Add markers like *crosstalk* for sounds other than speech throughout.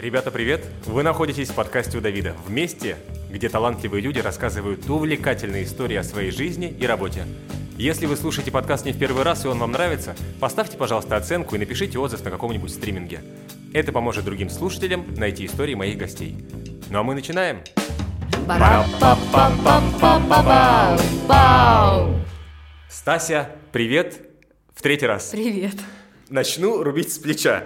Ребята, привет! Вы находитесь в подкасте у Давида. Вместе, где талантливые люди рассказывают увлекательные истории о своей жизни и работе. Если вы слушаете подкаст не в первый раз и он вам нравится, поставьте, пожалуйста, оценку и напишите отзыв на каком-нибудь стриминге. Это поможет другим слушателям найти истории моих гостей. Ну а мы начинаем! Стася, привет! В третий раз. Привет. Начну рубить с плеча.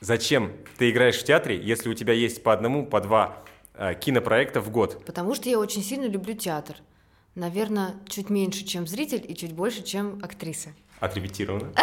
Зачем ты играешь в театре, если у тебя есть по одному, по два э, кинопроекта в год? Потому что я очень сильно люблю театр. Наверное, чуть меньше, чем зритель, и чуть больше, чем актриса. Отрепетировано. *laughs*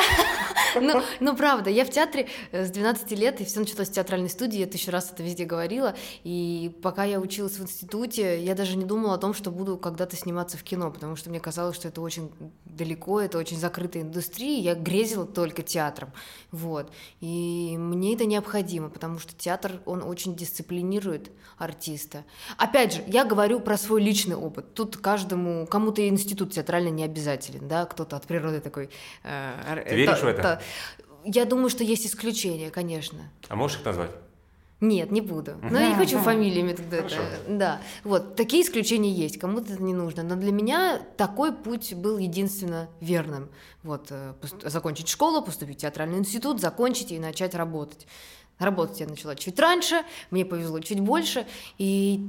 Ну, ну, правда, я в театре э, с 12 лет, и все началось с театральной студии, я тысячу раз это везде говорила, и пока я училась в институте, я даже не думала о том, что буду когда-то сниматься в кино, потому что мне казалось, что это очень далеко, это очень закрытая индустрия, я грезила только театром, вот, и мне это необходимо, потому что театр, он очень дисциплинирует артиста. Опять же, я говорю про свой личный опыт, тут каждому, кому-то институт театральный не обязателен, да, кто-то от природы такой... Э, Ты веришь в это? Я думаю, что есть исключения, конечно. А можешь их назвать? Нет, не буду. Но я не хочу фамилиями тогда это. Да. Вот, такие исключения есть, кому-то это не нужно. Но для меня такой путь был единственно верным. Вот, э, закончить школу, поступить в театральный институт, закончить и начать работать. Работать я начала чуть раньше, мне повезло чуть больше, и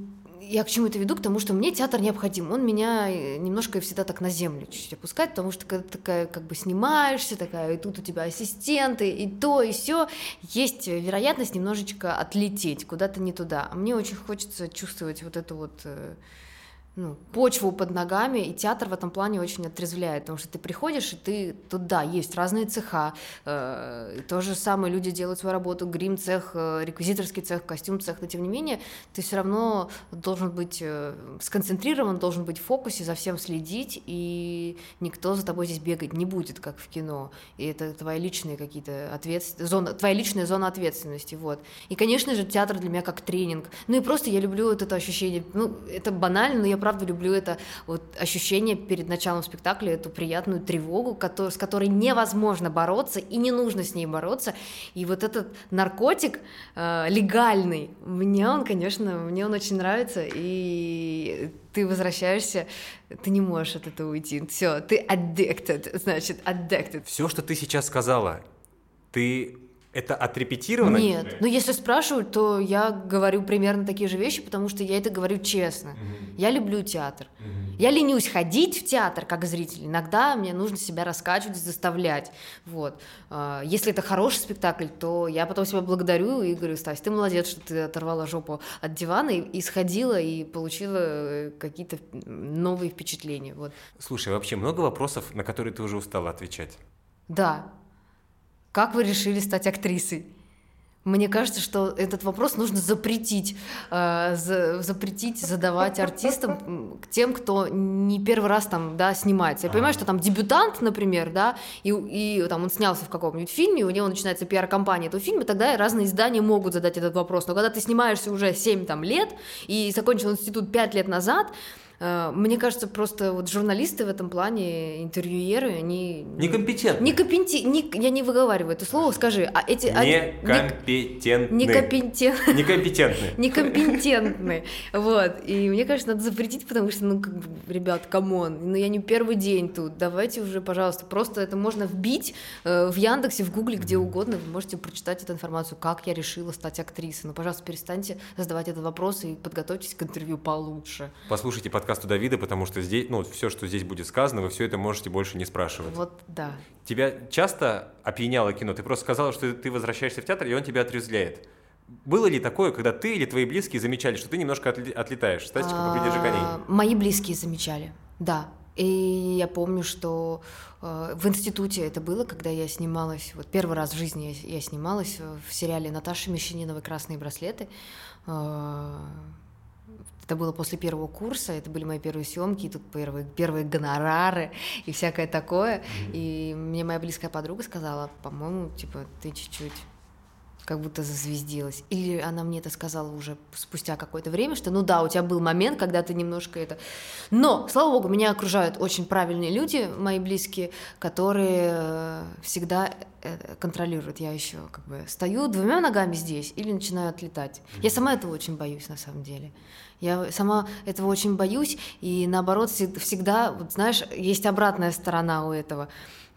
я к чему это веду? К тому, что мне театр необходим. Он меня э, немножко всегда так на землю чуть-чуть опускает, потому что когда ты такая как бы снимаешься, такая, и тут у тебя ассистенты, и то, и все, есть вероятность немножечко отлететь куда-то не туда. А мне очень хочется чувствовать вот эту вот э, ну, почву под ногами, и театр в этом плане очень отрезвляет, потому что ты приходишь, и ты тут, да, есть разные цеха, э, то же самое, люди делают свою работу, грим-цех, э, реквизиторский цех, костюм-цех, но тем не менее ты все равно должен быть э, сконцентрирован, должен быть в фокусе, за всем следить, и никто за тобой здесь бегать не будет, как в кино, и это твои личные какие-то ответственности, зона, твоя личная зона ответственности, вот. И, конечно же, театр для меня как тренинг, ну и просто я люблю вот это ощущение, ну, это банально, но я правда люблю это вот ощущение перед началом спектакля, эту приятную тревогу, который, с которой невозможно бороться и не нужно с ней бороться. И вот этот наркотик э, легальный, мне он, конечно, мне он очень нравится, и ты возвращаешься, ты не можешь от этого уйти. Все, ты addicted, значит, addicted. Все, что ты сейчас сказала, ты это отрепетировано? Нет. Но если спрашивают, то я говорю примерно такие же вещи, потому что я это говорю честно. Угу. Я люблю театр. Угу. Я ленюсь ходить в театр как зритель. Иногда мне нужно себя раскачивать, заставлять. Вот. А, если это хороший спектакль, то я потом себя благодарю и говорю, Стась, ты молодец, что ты оторвала жопу от дивана и, и сходила и получила э, какие-то новые впечатления. Вот. Слушай, вообще много вопросов, на которые ты уже устала отвечать? Да, как вы решили стать актрисой? Мне кажется, что этот вопрос нужно запретить, э, за, запретить задавать артистам, тем, кто не первый раз там, да, снимается. Я понимаю, что там дебютант, например, да, и, и там он снялся в каком-нибудь фильме, у него начинается пиар-кампания этого фильма, тогда разные издания могут задать этот вопрос. Но когда ты снимаешься уже 7 там, лет и закончил институт 5 лет назад, мне кажется, просто вот журналисты в этом плане, интервьюеры, они... Некомпетентны. Некомпенти... Не... Я не выговариваю это слово, скажи. А эти... Некомпетентны. Некомпетентны. Некомпетентны. *laughs* Некомпетентны. Вот. И мне кажется, надо запретить, потому что, ну, как бы, ребят, come on, ну, я не первый день тут, давайте уже, пожалуйста, просто это можно вбить э, в Яндексе, в Гугле, где угодно, вы можете прочитать эту информацию, как я решила стать актрисой. Ну, пожалуйста, перестаньте задавать этот вопрос и подготовьтесь к интервью получше. Послушайте под подкасту Давида, потому что здесь, ну, все, что здесь будет сказано, вы все это можете больше не спрашивать. Вот, да. Тебя часто опьяняло кино? Ты просто сказала, что ты возвращаешься в театр, и он тебя отрезвляет. Было ли такое, когда ты или твои близкие замечали, что ты немножко отлетаешь? Стасечка, поглядишь коней. Мои близкие замечали, да. И я помню, что э, в институте это было, когда я снималась, вот первый раз в жизни я, я снималась в сериале Наташи Мещаниновой «Красные браслеты». Э, это было после первого курса, это были мои первые съемки, и тут первые, первые гонорары и всякое такое. И мне моя близкая подруга сказала, по-моему, типа, ты чуть-чуть как будто зазвездилась. Или она мне это сказала уже спустя какое-то время, что ну да, у тебя был момент, когда ты немножко это... Но, слава богу, меня окружают очень правильные люди, мои близкие, которые э, всегда э, контролируют. Я еще как бы стою двумя ногами здесь или начинаю отлетать. Я сама этого очень боюсь на самом деле. Я сама этого очень боюсь, и наоборот, всегда, вот знаешь, есть обратная сторона у этого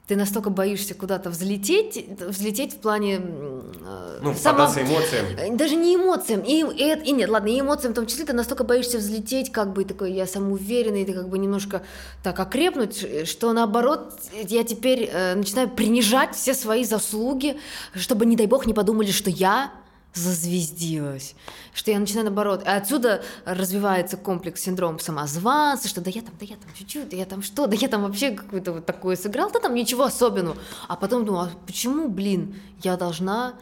ты настолько боишься куда-то взлететь, взлететь в плане... Э, ну, сама... эмоциям. Э, даже не эмоциям, и, и, и нет, ладно, и эмоциям в том числе, ты настолько боишься взлететь, как бы такой, я самоуверенный, ты как бы немножко так окрепнуть, что наоборот, я теперь э, начинаю принижать все свои заслуги, чтобы, не дай бог, не подумали, что я зазвездилась, что я начинаю наоборот. И отсюда развивается комплекс синдром самозванца, что да я там, да я там чуть-чуть, да я там что, да я там вообще какое-то вот такое сыграл, да там ничего особенного. А потом думаю, а почему, блин, я должна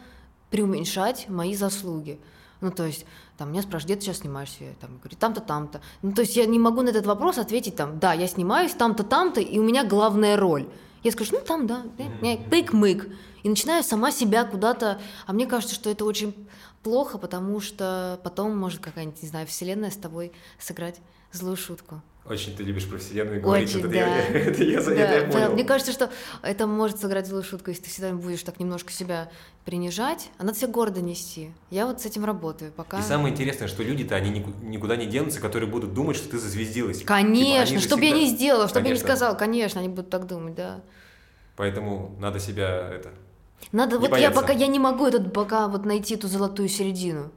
преуменьшать мои заслуги? Ну, то есть, там, меня спрашивают, где ты сейчас снимаешься? Я там говорю, там-то, там-то. Ну, то есть, я не могу на этот вопрос ответить, там, да, я снимаюсь там-то, там-то, и у меня главная роль. Я скажу, ну, там, да, тык-мык и начинаю сама себя куда-то... А мне кажется, что это очень плохо, потому что потом может какая-нибудь, не знаю, вселенная с тобой сыграть злую шутку. Очень ты любишь про вселенную говорить, Очень, это, да. я, это, я, да, *laughs* это я понял. Мне кажется, что это может сыграть злую шутку, если ты всегда будешь так немножко себя принижать, а надо себя гордо нести. Я вот с этим работаю, пока... И самое интересное, что люди-то, они никуда не денутся, которые будут думать, что ты зазвездилась. Конечно, типа, что бы всегда... я ни сделала, что бы я ни сказал, конечно, они будут так думать, да. Поэтому надо себя это надо, не вот бояться. я пока я не могу этот пока вот найти эту золотую середину.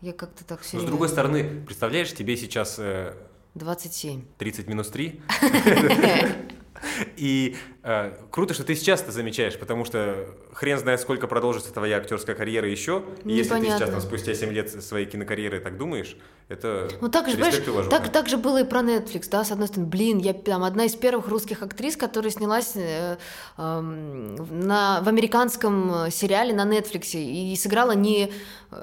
Я как-то так все. Но с другой стороны, представляешь, тебе сейчас э, 27. 30 минус 3. *laughs* И круто, что ты сейчас это замечаешь, потому что хрен знает, сколько продолжится твоя актерская карьера еще. И если ты сейчас, там, спустя 7 лет своей кинокарьеры так думаешь, это ну, так же, понимаешь, так, так же было и про Netflix, да, с одной стороны, блин, я там одна из первых русских актрис, которая снялась э, э, на, в американском сериале на Netflix и сыграла не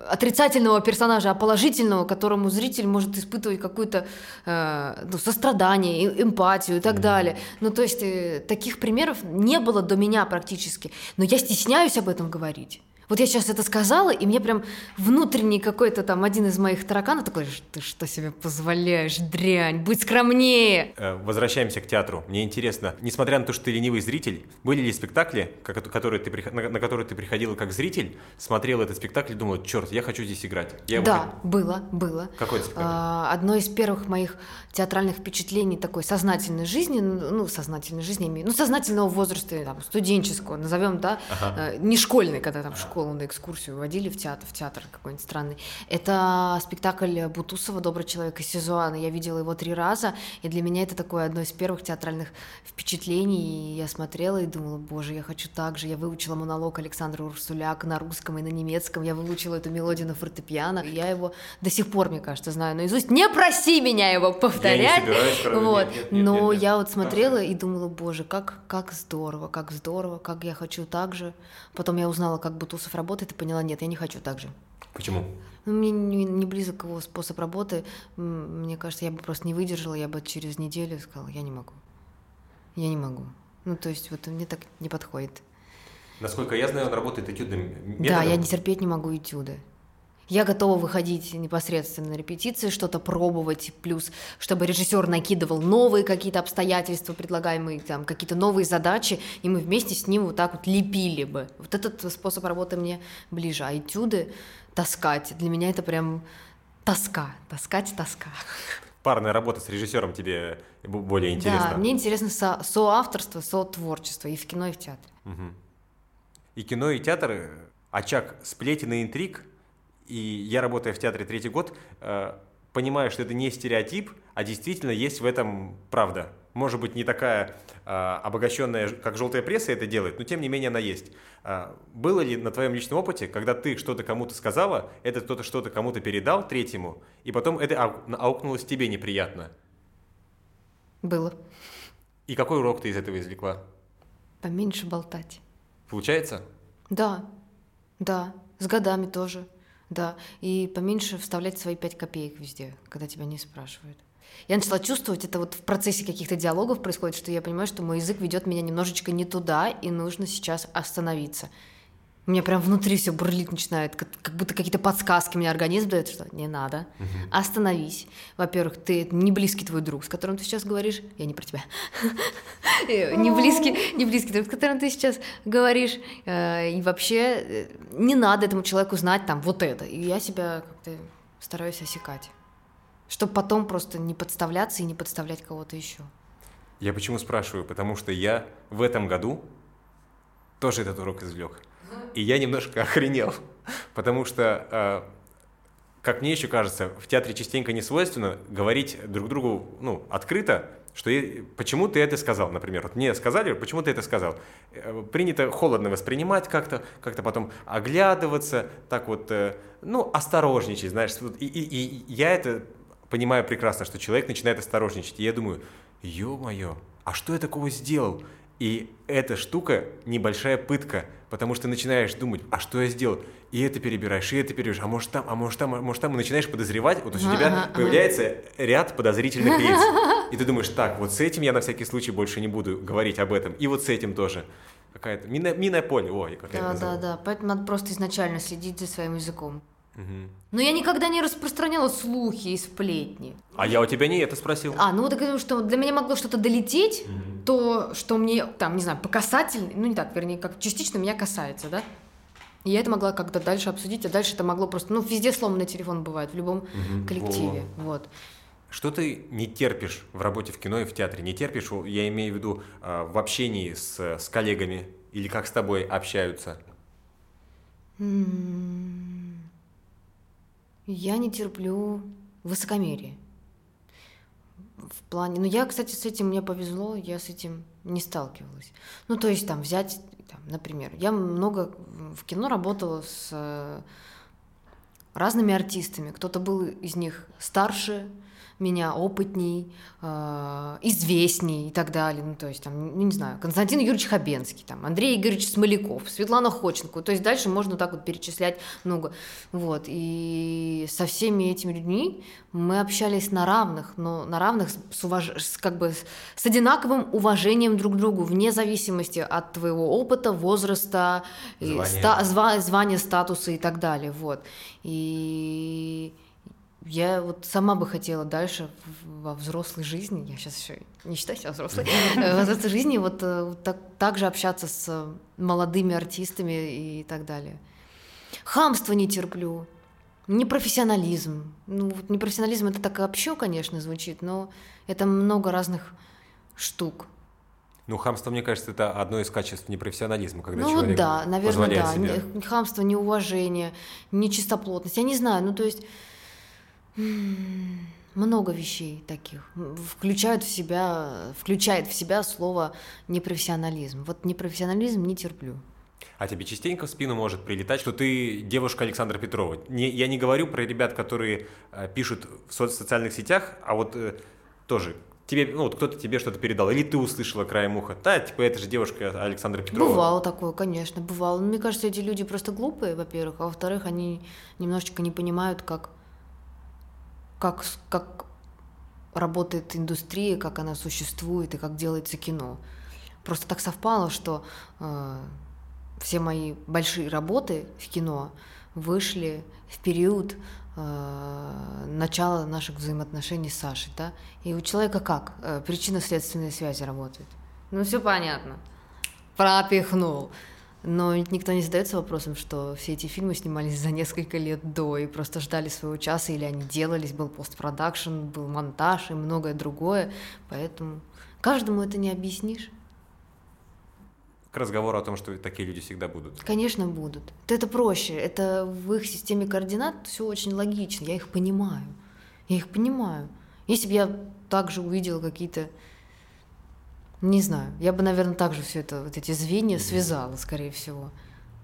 отрицательного персонажа, а положительного, которому зритель может испытывать какое-то э, ну, сострадание, эмпатию и так mm-hmm. далее. Ну, то есть э, таких примеров не было до меня практически, но я стесняюсь об этом говорить. Вот я сейчас это сказала, и мне прям внутренний какой-то там один из моих тараканов такой, ты что себе позволяешь, дрянь, будь скромнее. Э, возвращаемся к театру. Мне интересно, несмотря на то, что ты ленивый зритель, были ли спектакли, которые ты, на которые ты приходила как зритель, смотрел этот спектакль и думала, черт, я хочу здесь играть? Я да, хочу... было, было. Какой спектакль? А, одно из первых моих театральных впечатлений такой сознательной жизни, ну, сознательной жизни, ну, сознательного возраста, там, студенческого, назовем, да, ага. Э, не школьный, когда там в школу на экскурсию водили в театр, в театр какой-нибудь странный. Это спектакль Бутусова «Добрый человек» из Сезуана. Я видела его три раза, и для меня это такое одно из первых театральных впечатлений. И я смотрела и думала, боже, я хочу так же. Я выучила монолог Александра Урсуляк на русском и на немецком. Я выучила эту мелодию на фортепиано. И я его до сих пор, мне кажется, знаю наизусть. Не проси меня его повторять. Я не собираюсь, вот. нет, нет, Но нет, нет, я вот смотрела и думала, боже, как, как здорово, как здорово, как я хочу так же. Потом я узнала, как Бутусов способ работы, ты поняла, нет, я не хочу так же. Почему? Ну, мне не, не близок его способ работы. Мне кажется, я бы просто не выдержала, я бы через неделю сказала, я не могу. Я не могу. Ну, то есть, вот мне так не подходит. Насколько я знаю, он работает этюдным методом. Да, я не терпеть не могу этюды. Я готова выходить непосредственно на репетиции, что-то пробовать, плюс, чтобы режиссер накидывал новые какие-то обстоятельства, предлагаемые там какие-то новые задачи, и мы вместе с ним вот так вот лепили бы. Вот этот способ работы мне ближе. А этюды таскать, для меня это прям тоска, таскать тоска. Парная работа с режиссером тебе более интересна? Да, мне интересно со соавторство, сотворчество и в кино, и в театре. Угу. И кино, и театр – очаг сплетен и интриг – и я, работая в театре третий год, э, понимаю, что это не стереотип, а действительно есть в этом правда. Может быть, не такая э, обогащенная, как желтая пресса это делает, но тем не менее она есть. Э, было ли на твоем личном опыте, когда ты что-то кому-то сказала, это кто-то что-то кому-то передал третьему, и потом это аукнулось тебе неприятно? Было. И какой урок ты из этого извлекла? Поменьше болтать. Получается? Да, да, с годами тоже. Да, и поменьше вставлять свои пять копеек везде, когда тебя не спрашивают. Я начала чувствовать, это вот в процессе каких-то диалогов происходит, что я понимаю, что мой язык ведет меня немножечко не туда, и нужно сейчас остановиться. У меня прям внутри все бурлить начинает, как, как будто какие-то подсказки мне организм дает, что не надо, угу. остановись. Во-первых, ты не близкий твой друг, с которым ты сейчас говоришь, я не про тебя, не близкий, не близкий друг, с которым ты сейчас говоришь, э, и вообще э, не надо этому человеку знать там вот это. И я себя как-то стараюсь осекать, чтобы потом просто не подставляться и не подставлять кого-то еще. Я почему спрашиваю? Потому что я в этом году тоже этот урок извлек. И я немножко *laughs* охренел, потому что, э, как мне еще кажется, в театре частенько не свойственно говорить друг другу ну, открыто, что почему ты это сказал, например. Вот мне сказали, почему ты это сказал. Э, принято холодно воспринимать как-то, как-то потом оглядываться, так вот, э, ну, осторожничать, знаешь. И, и, и я это понимаю прекрасно, что человек начинает осторожничать. И я думаю, ё-моё, а что я такого сделал? И эта штука небольшая пытка, потому что начинаешь думать, а что я сделал? И это перебираешь, и это перебираешь, а может там, а может там, а может там, и начинаешь подозревать, вот у тебя появляется ряд подозрительных лиц. И ты думаешь, так, вот с этим я на всякий случай больше не буду говорить об этом, и вот с этим тоже. Какая-то минное, минное поле, ой, как да, я Да, да, да, поэтому надо просто изначально следить за своим языком. Но я никогда не распространяла слухи и сплетни. А я у тебя не это спросил. А, ну вот я что для меня могло что-то долететь, mm-hmm. то, что мне, там, не знаю, по касательной, ну не так, вернее, как частично меня касается, да? И я это могла как-то дальше обсудить, а дальше это могло просто, ну, везде сломанный телефон бывает, в любом mm-hmm. коллективе, О. вот. Что ты не терпишь в работе в кино и в театре? Не терпишь, я имею в виду, а, в общении с, с коллегами или как с тобой общаются? Mm-hmm. Я не терплю высокомерие. В плане... Ну, я, кстати, с этим мне повезло, я с этим не сталкивалась. Ну, то есть, там, взять, там, например, я много в кино работала с э, разными артистами. Кто-то был из них старше, меня опытней, э, известней и так далее. Ну, то есть, там, ну, не знаю, Константин Юрьевич Хабенский, там, Андрей Игоревич Смоляков, Светлана Ходченко. То есть дальше можно так вот перечислять много. Вот. И со всеми этими людьми мы общались на равных, но на равных с, уваж... с, как бы, с одинаковым уважением друг к другу, вне зависимости от твоего опыта, возраста, звания, ста... зва... звания статуса и так далее. Вот. И я вот сама бы хотела дальше во взрослой жизни, я сейчас еще не считаю себя взрослой, *laughs* э, во взрослой жизни вот э, так, так же общаться с молодыми артистами и так далее. Хамство не терплю, непрофессионализм. Ну, вот непрофессионализм это так вообще, конечно, звучит, но это много разных штук. Ну, хамство, мне кажется, это одно из качеств непрофессионализма, когда ну, человек да, наверное, да. Себе. Хамство, неуважение, нечистоплотность. Я не знаю, ну, то есть много вещей таких. Включают в себя, включает в себя слово непрофессионализм. Вот непрофессионализм не терплю. А тебе частенько в спину может прилетать, что ты девушка Александра Петрова. Не, я не говорю про ребят, которые э, пишут в со- социальных сетях, а вот э, тоже тебе, ну вот кто-то тебе что-то передал, или ты услышала краем уха, да, типа это же девушка Александра Петрова. Бывало такое, конечно, бывало. Но мне кажется, эти люди просто глупые, во-первых, а во-вторых, они немножечко не понимают, как как, как работает индустрия, как она существует и как делается кино. Просто так совпало, что э, все мои большие работы в кино вышли в период э, начала наших взаимоотношений с Сашей, да? И у человека как? Э, причинно-следственные связи работают. Ну, все понятно. Пропихнул. Но никто не задается вопросом, что все эти фильмы снимались за несколько лет до и просто ждали своего часа, или они делались, был постпродакшн, был монтаж и многое другое. Поэтому каждому это не объяснишь. К разговору о том, что такие люди всегда будут. Конечно, будут. Это проще. Это в их системе координат все очень логично. Я их понимаю. Я их понимаю. Если бы я также увидела какие-то не знаю. Я бы, наверное, также все это, вот эти звенья связала, скорее всего.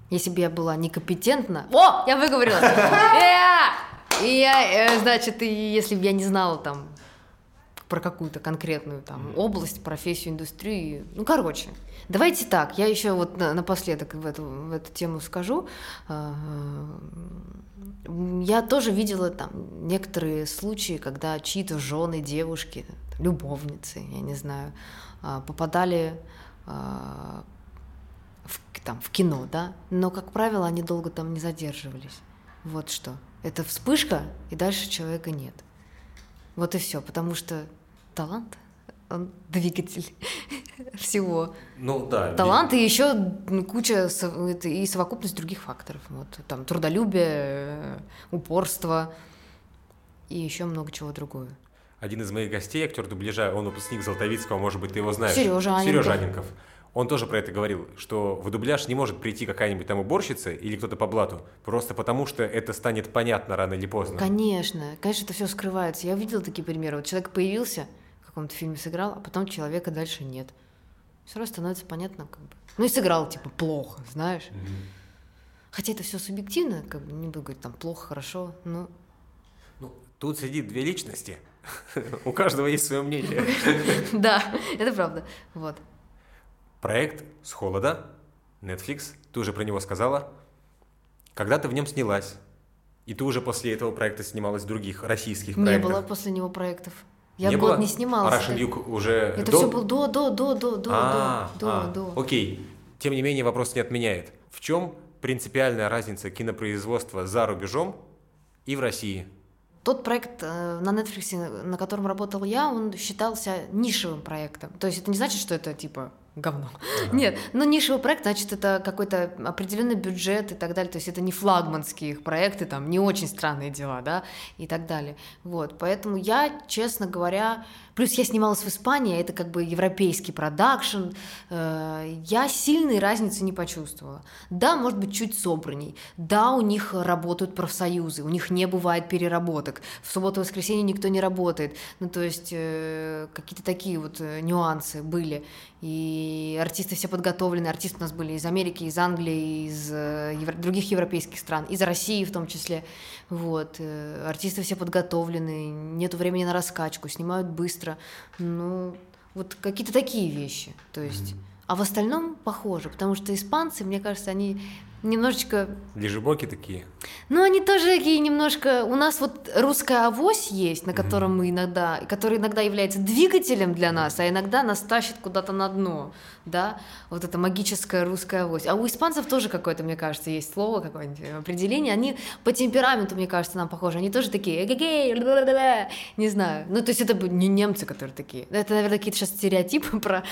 Если бы я была некомпетентна... О, я выговорила! *laughs* Э! И я, э, значит, если бы я не знала там про какую-то конкретную там область, профессию, индустрию. Ну, короче, давайте так, я еще вот напоследок в эту, в эту тему скажу. А, я тоже видела там некоторые случаи, когда чьи-то жены, девушки, любовницы, я не знаю, попадали а, в, там, в кино, да, но, как правило, они долго там не задерживались. Вот что. Это вспышка, и дальше человека нет. Вот и все, потому что талант, он *laughs* двигатель *laughs* всего. Ну да. Талант и еще куча и совокупность других факторов. Вот там трудолюбие, упорство и еще много чего другого. Один из моих гостей, актер дубляжа, он выпускник Золотовицкого, может быть, ты его знаешь. Сережа Аненков. Сережа Аненков. Он тоже про это говорил, что в дубляж не может прийти какая-нибудь там уборщица или кто-то по блату, просто потому что это станет понятно рано или поздно. Конечно, конечно, это все скрывается. Я видела такие примеры. Вот человек появился, в каком-то фильме сыграл, а потом человека дальше нет. Все равно становится понятно, как бы. Ну и сыграл, типа, плохо, знаешь. Угу. Хотя это все субъективно, как бы не буду говорить, там, плохо, хорошо, но... Ну, тут сидит две личности. У каждого есть свое мнение. *laughs* Да, это правда. Вот. Проект «С холода», Netflix, ты уже про него сказала. Когда ты в нем снялась? И ты уже после этого проекта снималась в других российских проектах? Не было после него проектов. Я не год было? не снималась. А Russian Юг уже Это до... все было до, до, до, до, до, а, до, а, до. Окей. Тем не менее, вопрос не отменяет. В чем принципиальная разница кинопроизводства за рубежом и в России? Тот проект э, на Netflix, на котором работал я, он считался нишевым проектом. То есть это не значит, что это типа говно. Ага. Нет, но нишевый проект, значит, это какой-то определенный бюджет и так далее. То есть это не флагманские их проекты, там не очень странные дела, да, и так далее. Вот, поэтому я, честно говоря, Плюс я снималась в Испании, это как бы европейский продакшн. Э, я сильной разницы не почувствовала. Да, может быть, чуть собранней. Да, у них работают профсоюзы, у них не бывает переработок. В субботу и воскресенье никто не работает. Ну, то есть э, какие-то такие вот э, нюансы были. И артисты все подготовлены. Артисты у нас были из Америки, из Англии, из евро... других европейских стран, из России в том числе. Вот. Артисты все подготовлены, нет времени на раскачку, снимают быстро быстро. Ну, вот какие-то такие вещи. То есть. Mm-hmm. А в остальном похоже, потому что испанцы, мне кажется, они немножечко... Лежебоки такие. Ну, они тоже такие немножко... У нас вот русская авось есть, на котором mm-hmm. мы иногда... Который иногда является двигателем для нас, а иногда нас тащит куда-то на дно, да? Вот это магическая русская авось. А у испанцев тоже какое-то, мне кажется, есть слово, какое-нибудь определение. Они по темпераменту, мне кажется, нам похожи. Они тоже такие... Не знаю. Ну, то есть это не немцы, которые такие. Это, наверное, какие-то сейчас стереотипы *laughs* про,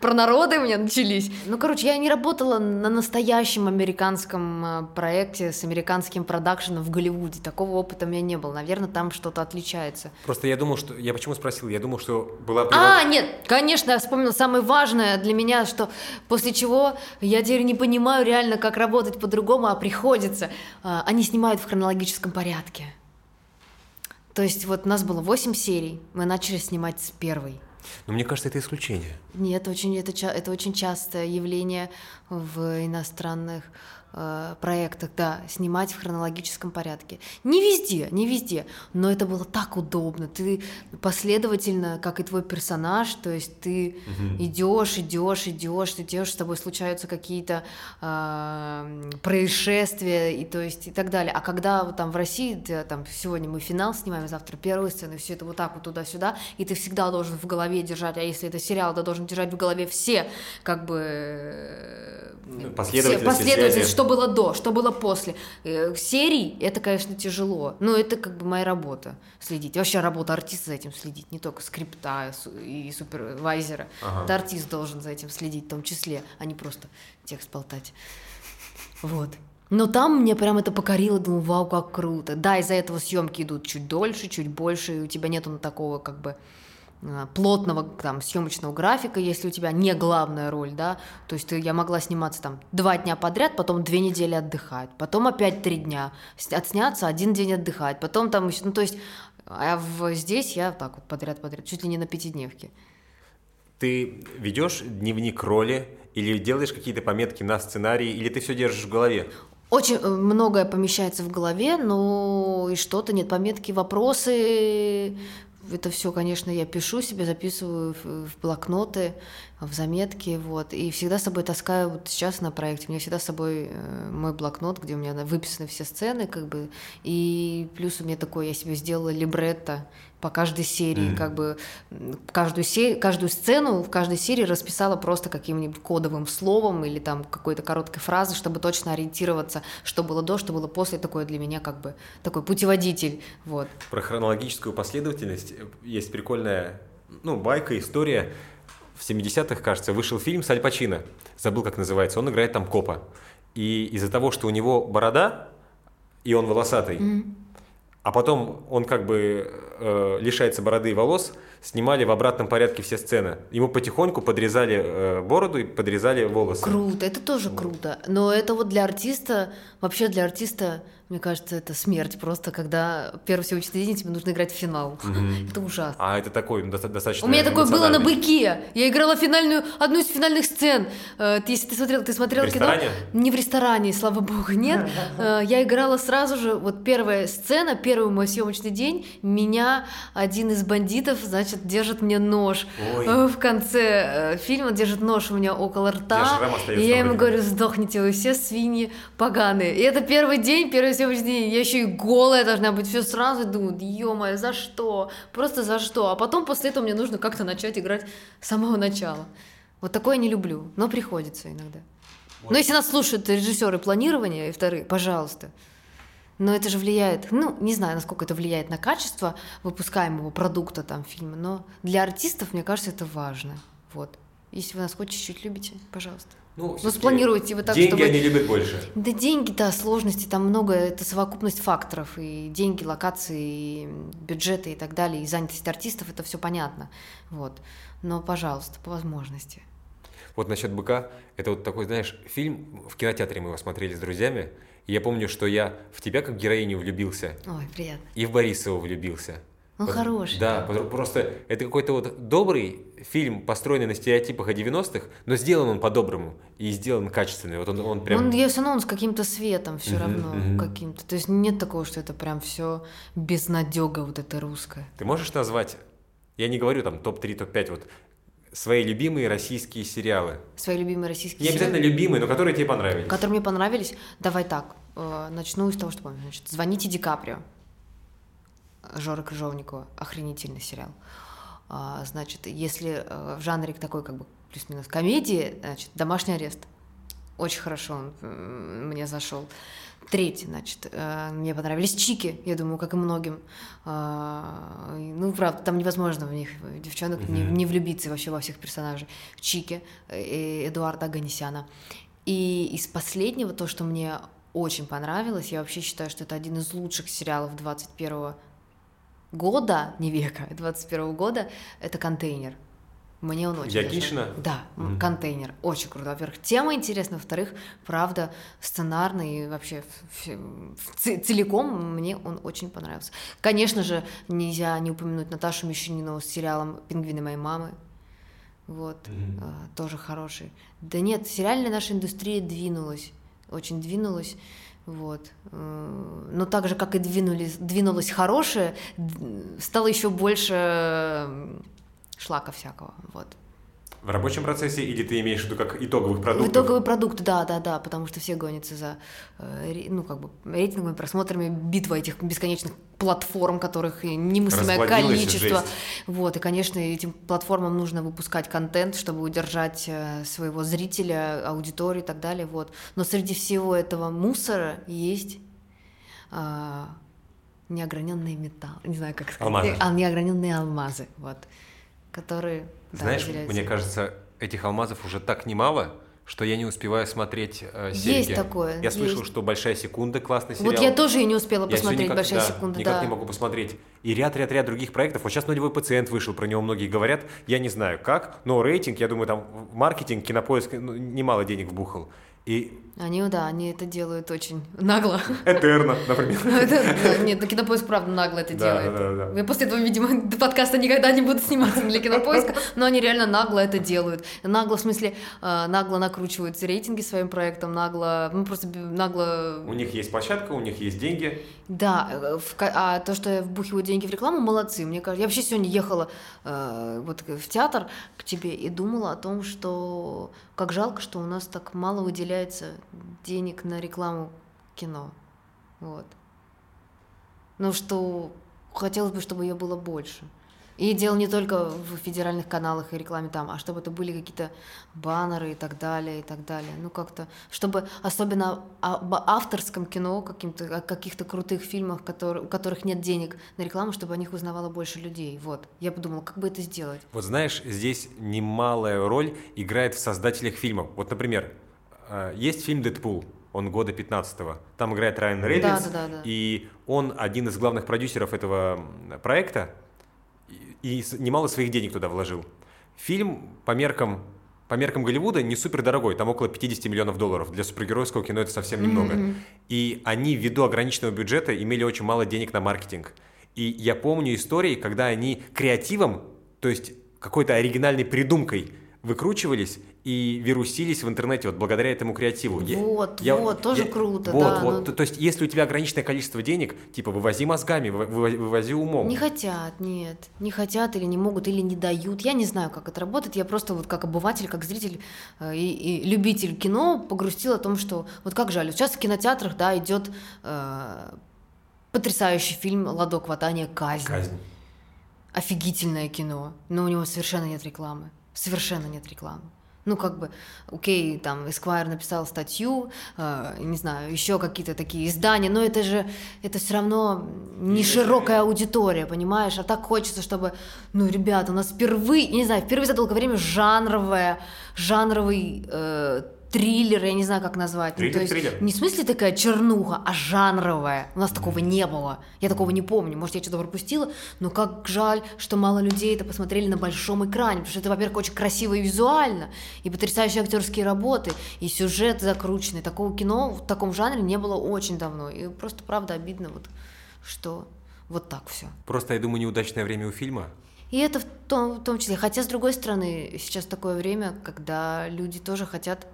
про народы у меня начались. Ну, короче, я не работала на настоящем американском американском э, проекте с американским продакшеном в Голливуде. Такого опыта у меня не было. Наверное, там что-то отличается. Просто я думал, что... Я почему спросил? Я думал, что была... А, нет, конечно, я вспомнила самое важное для меня, что после чего я теперь не понимаю реально, как работать по-другому, а приходится. А, они снимают в хронологическом порядке. То есть вот у нас было 8 серий, мы начали снимать с первой. Но мне кажется, это исключение. Нет, очень, это, это очень частое явление в иностранных э, проектах, да, снимать в хронологическом порядке. Не везде, не везде, но это было так удобно. Ты последовательно, как и твой персонаж, то есть ты угу. идешь, идешь, идешь, ты идешь, с тобой случаются какие-то э, происшествия и то есть и так далее. А когда вот, там в России, ты, там сегодня мы финал снимаем, завтра первую сцену, все это вот так вот туда-сюда, и ты всегда должен в голове держать, а если это сериал, ты должен держать в голове все, как бы э, последовательность, все, последовательность что было до, что было после. Э, серий это, конечно, тяжело, но это как бы моя работа следить. Вообще работа артиста за этим следить, не только скрипта и супервайзера. Ага. Это артист должен за этим следить в том числе, а не просто текст болтать. Вот. Но там мне прям это покорило, думаю, вау, как круто. Да, из-за этого съемки идут чуть дольше, чуть больше, и у тебя нету такого как бы плотного там съемочного графика, если у тебя не главная роль, да, то есть ты, я могла сниматься там два дня подряд, потом две недели отдыхать, потом опять три дня отсняться, один день отдыхать, потом там еще, ну то есть, а в, здесь я так вот подряд-подряд, чуть ли не на пятидневке. Ты ведешь дневник роли или делаешь какие-то пометки на сценарии, или ты все держишь в голове? Очень э, многое помещается в голове, но и что-то нет, пометки, вопросы, это все, конечно, я пишу себе, записываю в, блокноты, в заметки, вот, и всегда с собой таскаю, вот сейчас на проекте, у меня всегда с собой э, мой блокнот, где у меня выписаны все сцены, как бы, и плюс у меня такой, я себе сделала либретто, по каждой серии, mm. как бы каждую, се... каждую сцену в каждой серии расписала просто каким-нибудь кодовым словом или там какой-то короткой фразой, чтобы точно ориентироваться, что было до, что было после. Такое для меня как бы такой путеводитель. Вот. Про хронологическую последовательность есть прикольная ну, байка, история. В 70-х, кажется, вышел фильм с Аль Пачино. Забыл, как называется. Он играет там копа. И из-за того, что у него борода, и он волосатый, mm а потом он как бы э, лишается бороды и волос, снимали в обратном порядке все сцены. Ему потихоньку подрезали э, бороду и подрезали волосы. Круто, это тоже круто. Но это вот для артиста, вообще для артиста мне кажется, это смерть просто, когда первый всеобщий день тебе нужно играть в финал. Mm-hmm. Это ужасно. А это такой ну, достаточно У меня такое было на «Быке». Я играла финальную, одну из финальных сцен. Э, если ты смотрел, ты смотрел в кино... Ресторане? Не в ресторане, слава богу, нет. *laughs* Э, я играла сразу же, вот первая сцена, первый мой съемочный день, меня один из бандитов, значит, держит мне нож. Ой. Э, в конце фильма держит нож у меня около рта. И я ему говорю, сдохните вы все свиньи поганые. И это первый день, первый съемочный день, я еще и голая должна быть, все сразу думаю, ё за что? Просто за что? А потом после этого мне нужно как-то начать играть с самого начала. Вот такое я не люблю, но приходится иногда. Вот. Но если нас слушают режиссеры планирования и вторые, пожалуйста. Но это же влияет, ну, не знаю, насколько это влияет на качество выпускаемого продукта там фильма, но для артистов, мне кажется, это важно. Вот. Если вы нас хоть чуть-чуть любите, пожалуйста. Ну, ну спланируйте вы так, деньги чтобы... они любят больше. Да деньги, да, сложности, там много, это совокупность факторов, и деньги, локации, и бюджеты и так далее, и занятость артистов, это все понятно, вот. Но, пожалуйста, по возможности. Вот насчет «Быка», это вот такой, знаешь, фильм, в кинотеатре мы его смотрели с друзьями, и я помню, что я в тебя как героиню влюбился. Ой, приятно. И в Борисова влюбился. Ну, вот, хороший. Да, просто это какой-то вот добрый фильм, построенный на стереотипах о 90-х, но сделан он по-доброму и сделан качественный. Вот он, он прям... Он, я все равно он с каким-то светом все uh-huh, равно, uh-huh. каким-то. То есть нет такого, что это прям все безнадега вот это русское. Ты можешь назвать, я не говорю там топ-3, топ-5, вот свои любимые российские сериалы? Свои любимые российские Не обязательно любимые, но которые тебе понравились. Которые мне понравились? Давай так, э, начну с того, что помню. Значит, «Звоните Ди Каприо». Жора Крыжовникова. Охренительный сериал. А, значит, если э, в жанре такой как бы плюс-минус комедии, значит, «Домашний арест». Очень хорошо он мне зашел. Третий, значит, э, мне понравились чики, я думаю, как и многим. А, ну, правда, там невозможно в них, девчонок, mm-hmm. не, не влюбиться вообще во всех персонажей. Чики, э, Эдуарда Аганесяна. И из последнего, то, что мне очень понравилось, я вообще считаю, что это один из лучших сериалов 21 года, не века, 21 года, это контейнер. Мне он очень Якишина? Зашел. Да, mm-hmm. контейнер. Очень круто. Во-первых, тема интересна, во-вторых, правда, сценарный и вообще целиком мне он очень понравился. Конечно же, нельзя не упомянуть Наташу Мещанинову с сериалом «Пингвины моей мамы». Вот, mm-hmm. а, тоже хороший. Да нет, сериальная наша индустрия двинулась, очень двинулась. Вот. Э, но так же, как и двинулись, двинулось хорошее, стало еще больше шлака всякого. Вот. В рабочем процессе или ты имеешь в виду как итоговых продуктов? Итоговый продукт, да, да, да, потому что все гонятся за э, ну, как бы, рейтинговыми просмотрами, битва этих бесконечных платформ, которых немыслимое количество. Жесть. Вот, и, конечно, этим платформам нужно выпускать контент, чтобы удержать э, своего зрителя, аудиторию и так далее. Вот. Но среди всего этого мусора есть а, неограненные металлы, не знаю, как сказать, алмазы. А, неограненные алмазы, вот, которые знаешь, да, мне кажется, этих алмазов уже так немало, что я не успеваю смотреть э, серии. Есть такое. Я есть. слышал, что «Большая секунда» классный сериал. Вот я тоже и не успела я посмотреть никак, «Большая да, секунда». Никак да. не могу посмотреть. И ряд-ряд-ряд других проектов. Вот сейчас «Нулевой пациент» вышел, про него многие говорят. Я не знаю как, но рейтинг, я думаю, там маркетинг, кинопоиск ну, немало денег вбухал. И они, да, они это делают очень нагло. Этерно, например. *laughs* Нет, Кинопоиск правда нагло это делает. Я после этого, видимо, подкаста никогда не буду сниматься для Кинопоиска, но они реально нагло это делают. Нагло, в смысле, э, нагло накручивают рейтинги своим проектом, нагло, ну просто нагло... У них есть площадка, у них есть деньги. Да, э, а то, что я вбухиваю деньги в рекламу, молодцы. Мне кажется, я вообще сегодня ехала э, вот в театр к тебе и думала о том, что как жалко, что у нас так мало выделяется денег на рекламу кино. Вот. Ну что хотелось бы, чтобы ее было больше. И дело не только в федеральных каналах и рекламе там, а чтобы это были какие-то баннеры и так далее, и так далее. Ну, как-то, чтобы особенно об авторском кино, каким-то, о каких-то крутых фильмах, которые, у которых нет денег на рекламу, чтобы о них узнавало больше людей. Вот. Я подумала, как бы это сделать. Вот знаешь, здесь немалая роль играет в создателях фильмов. Вот, например, есть фильм «Дэдпул», он года 15-го. Там играет Райан Рейнольдс, да, да, да, да. и он один из главных продюсеров этого проекта, и немало своих денег туда вложил. Фильм по меркам по меркам Голливуда не супер дорогой, там около 50 миллионов долларов. Для супергеройского кино это совсем немного. Mm-hmm. И они ввиду ограниченного бюджета имели очень мало денег на маркетинг. И я помню истории, когда они креативом, то есть какой-то оригинальной придумкой выкручивались и вирусились в интернете вот благодаря этому креативу. Вот, я, вот, я, тоже я, круто, вот, да. Вот, ну... то, то есть если у тебя ограниченное количество денег, типа вывози мозгами, вывози, вывози умом. Не хотят, нет, не хотят или не могут, или не дают. Я не знаю, как это работает. Я просто вот как обыватель, как зритель э, и, и любитель кино погрустил о том, что вот как жаль. Сейчас в кинотеатрах, да, идет э, потрясающий фильм «Ладок ватания. Казнь». Казнь. Офигительное кино, но у него совершенно нет рекламы совершенно нет рекламы. Ну, как бы, окей, там, Esquire написал статью, э, не знаю, еще какие-то такие издания, но это же, это все равно не широкая аудитория, понимаешь? А так хочется, чтобы, ну, ребята, у нас впервые, не знаю, впервые за долгое время жанровая, жанровый э, триллер, я не знаю, как назвать. Триллер, ну, то есть, триллер. Не в смысле такая чернуха, а жанровая. У нас такого не было. Я такого не помню. Может, я что-то пропустила, но как жаль, что мало людей это посмотрели на большом экране, потому что это, во-первых, очень красиво и визуально, и потрясающие актерские работы, и сюжет закрученный. Такого кино в таком жанре не было очень давно. И просто, правда, обидно, вот, что вот так все. Просто, я думаю, неудачное время у фильма. И это в том, в том числе. Хотя, с другой стороны, сейчас такое время, когда люди тоже хотят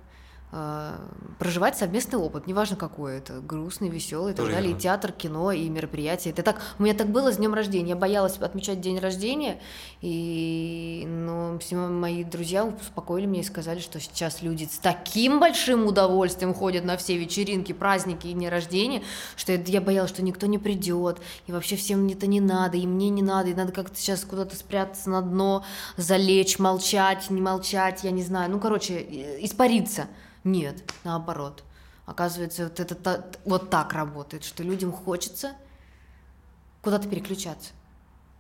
проживать совместный опыт, неважно какой это, грустный, веселый и так далее, и театр, кино, и мероприятия. Это так, у меня так было с днем рождения. Я боялась отмечать день рождения, и но все мои друзья успокоили меня и сказали, что сейчас люди с таким большим удовольствием ходят на все вечеринки, праздники и дни рождения, что я боялась, что никто не придет, и вообще всем это не надо, и мне не надо, и надо как-то сейчас куда-то спрятаться на дно, залечь, молчать, не молчать, я не знаю, ну, короче, испариться. Нет, наоборот. Оказывается, вот это вот так работает, что людям хочется куда-то переключаться.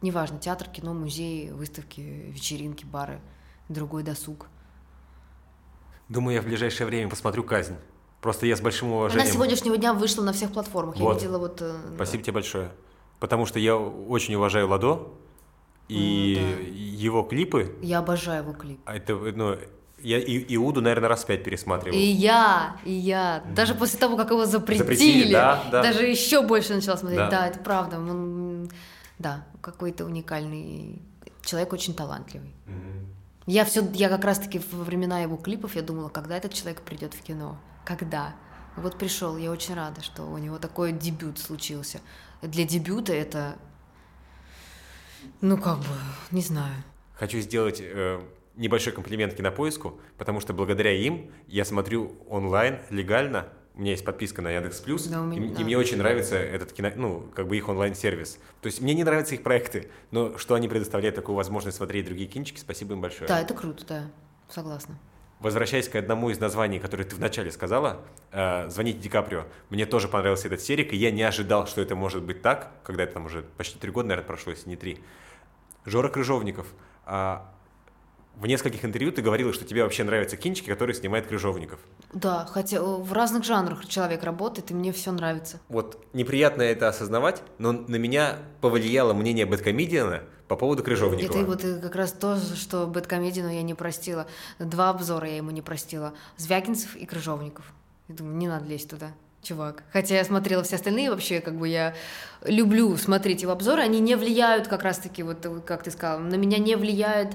Неважно, театр, кино, музей, выставки, вечеринки, бары, другой досуг. Думаю, я в ближайшее время посмотрю «Казнь». Просто я с большим уважением... Она сегодняшнего дня вышла на всех платформах. Вот. Я видела вот... Э, Спасибо тебе большое. Потому что я очень уважаю Ладо и mm, да. его клипы. Я обожаю его клип. А это, ну, я и, Иуду, наверное, раз пять пересматривал. И я, и я. Даже после того, как его запретили, запретили да, да. даже еще больше начала смотреть. Да, да это правда. Он, да, какой-то уникальный человек, очень талантливый. Угу. Я все, я как раз-таки во времена его клипов я думала, когда этот человек придет в кино, когда. Вот пришел, я очень рада, что у него такой дебют случился. Для дебюта это, ну как бы, не знаю. Хочу сделать э, небольшой комплимент кинопоиску, потому что благодаря им я смотрю онлайн легально. У меня есть подписка на Яндекс Плюс, да, и, да. и мне очень нравится этот кино, ну, как бы их онлайн-сервис. То есть мне не нравятся их проекты, но что они предоставляют такую возможность смотреть другие кинчики, спасибо им большое. Да, это круто, да, согласна. Возвращаясь к одному из названий, которое ты вначале сказала, э, «Звоните Ди Каприо», мне тоже понравился этот серик, и я не ожидал, что это может быть так, когда это там уже почти три года, наверное, прошло, если не три. Жора Крыжовников. А, в нескольких интервью ты говорила, что тебе вообще нравятся кинчики, которые снимает Крыжовников. Да, хотя в разных жанрах человек работает, и мне все нравится. Вот неприятно это осознавать, но на меня повлияло мнение Бэткомедиана по поводу Крыжовникова. Это вот как раз то, что Бэткомедиану я не простила. Два обзора я ему не простила. Звягинцев и Крыжовников. Я думаю, не надо лезть туда чувак. Хотя я смотрела все остальные вообще, как бы я люблю смотреть его обзоры, они не влияют как раз-таки, вот как ты сказала, на меня не влияет